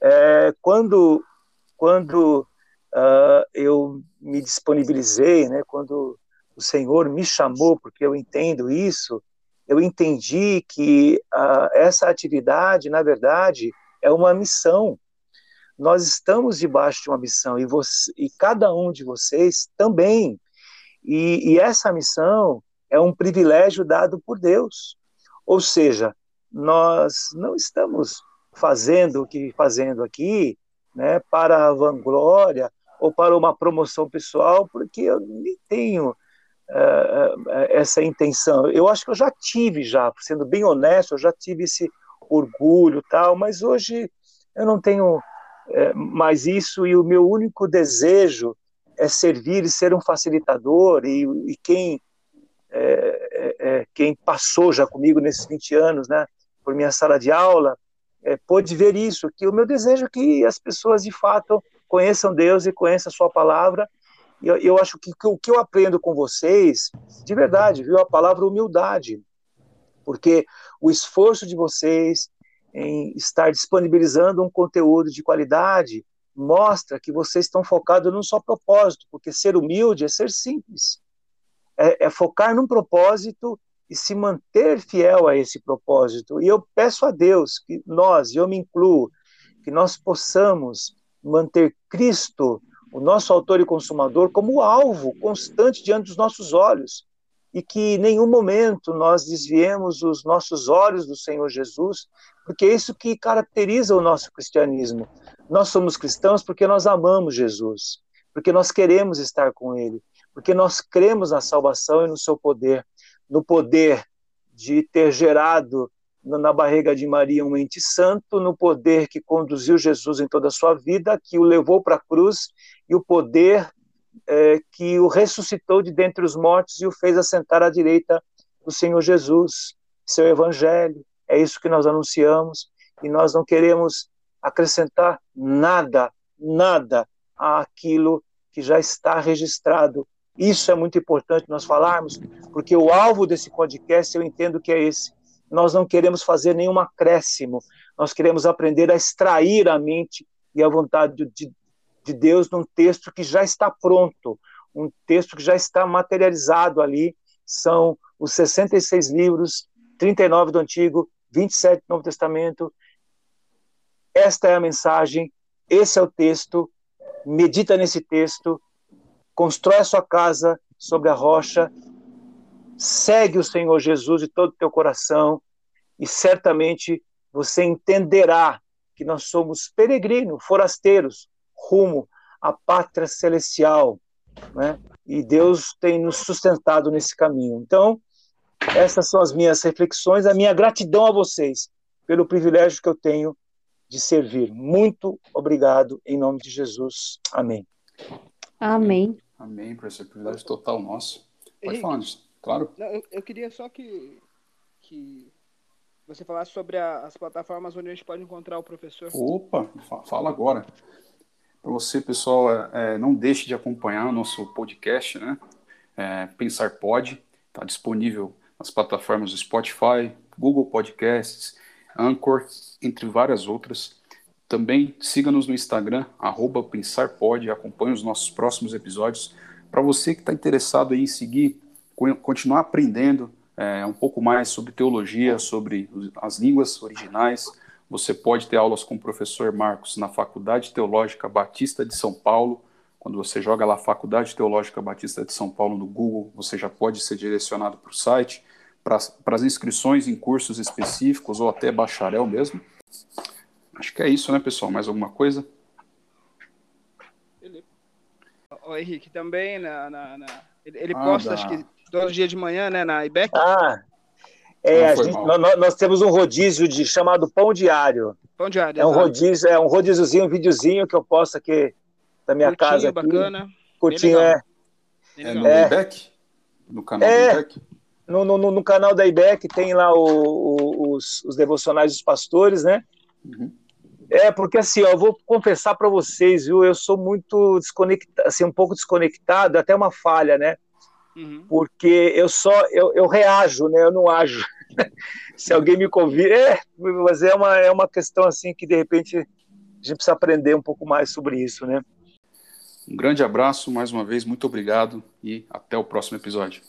É, quando quando uh, eu me disponibilizei, né, quando o Senhor me chamou, porque eu entendo isso, eu entendi que uh, essa atividade, na verdade, é uma missão. Nós estamos debaixo de uma missão e, você, e cada um de vocês também. E, e essa missão é um privilégio dado por Deus. Ou seja, nós não estamos fazendo o que fazendo aqui, né, para a vanglória ou para uma promoção pessoal, porque eu nem tenho uh, essa intenção. Eu acho que eu já tive, já, sendo bem honesto, eu já tive esse orgulho tal, mas hoje eu não tenho é, mais isso e o meu único desejo é servir e ser um facilitador e, e quem é, é, quem passou já comigo nesses 20 anos, né, por minha sala de aula, é, pôde ver isso, que o meu desejo é que as pessoas de fato conheçam Deus e conheçam a sua palavra. Eu, eu acho que, que o que eu aprendo com vocês, de verdade, viu, a palavra humildade, porque o esforço de vocês em estar disponibilizando um conteúdo de qualidade mostra que vocês estão focados num só propósito, porque ser humilde é ser simples, é, é focar num propósito e se manter fiel a esse propósito. E eu peço a Deus que nós, e eu me incluo, que nós possamos manter Cristo, o nosso autor e consumador, como alvo constante diante dos nossos olhos. E que em nenhum momento nós desviemos os nossos olhos do Senhor Jesus, porque é isso que caracteriza o nosso cristianismo. Nós somos cristãos porque nós amamos Jesus, porque nós queremos estar com Ele, porque nós cremos na salvação e no seu poder no poder de ter gerado na barriga de Maria um ente santo, no poder que conduziu Jesus em toda a sua vida, que o levou para a cruz, e o poder é, que o ressuscitou de dentre os mortos e o fez assentar à direita do Senhor Jesus. Seu evangelho, é isso que nós anunciamos, e nós não queremos acrescentar nada, nada àquilo que já está registrado isso é muito importante nós falarmos, porque o alvo desse podcast eu entendo que é esse. Nós não queremos fazer nenhum acréscimo, nós queremos aprender a extrair a mente e a vontade de, de Deus num texto que já está pronto, um texto que já está materializado ali. São os 66 livros, 39 do Antigo, 27 do Novo Testamento. Esta é a mensagem, esse é o texto. Medita nesse texto, constrói a sua casa sobre a rocha, segue o Senhor Jesus de todo o teu coração e certamente você entenderá que nós somos peregrinos, forasteiros, rumo à pátria celestial, né? E Deus tem nos sustentado nesse caminho. Então, essas são as minhas reflexões, a minha gratidão a vocês pelo privilégio que eu tenho de servir. Muito obrigado em nome de Jesus. Amém. Amém. Amém, professor. Privilégio total nosso. Pode falar, Anderson. Claro. Não, eu, eu, queria só que, que você falasse sobre a, as plataformas onde a gente pode encontrar o professor. Opa, fala agora. Para você, pessoal, é, é, não deixe de acompanhar o nosso podcast, né? É, Pensar Pode. Está disponível nas plataformas do Spotify, Google Podcasts, Anchor, entre várias outras. Também siga-nos no Instagram, PensarPod, acompanhe os nossos próximos episódios. Para você que está interessado em seguir, continuar aprendendo é, um pouco mais sobre teologia, sobre as línguas originais, você pode ter aulas com o professor Marcos na Faculdade Teológica Batista de São Paulo. Quando você joga lá Faculdade Teológica Batista de São Paulo no Google, você já pode ser direcionado para o site, para as inscrições em cursos específicos ou até bacharel mesmo. Acho que é isso, né, pessoal? Mais alguma coisa? O Henrique, também na, na, na... ele, ah, posta, acho que todo dia de manhã, né, na IBEC. Ah, é, gente, nós, nós, temos um rodízio de, chamado Pão Diário. Pão Diário, É um rodízio, é um rodíziozinho, um videozinho que eu posto aqui da minha Curtinho, casa. Aqui. bacana. Curtinho, é. É no é. IBEC? No canal é, do IBEC? No, no, no, canal da IBEC tem lá o, o, os, os devocionais dos pastores, né? Uhum. É, porque assim, ó, eu vou confessar para vocês, viu? Eu sou muito desconectado, assim, um pouco desconectado, até uma falha, né? Uhum. Porque eu só, eu, eu reajo, né? Eu não ajo. Se alguém me convida, é, mas é uma, é uma questão assim que de repente a gente precisa aprender um pouco mais sobre isso, né? Um grande abraço, mais uma vez, muito obrigado e até o próximo episódio.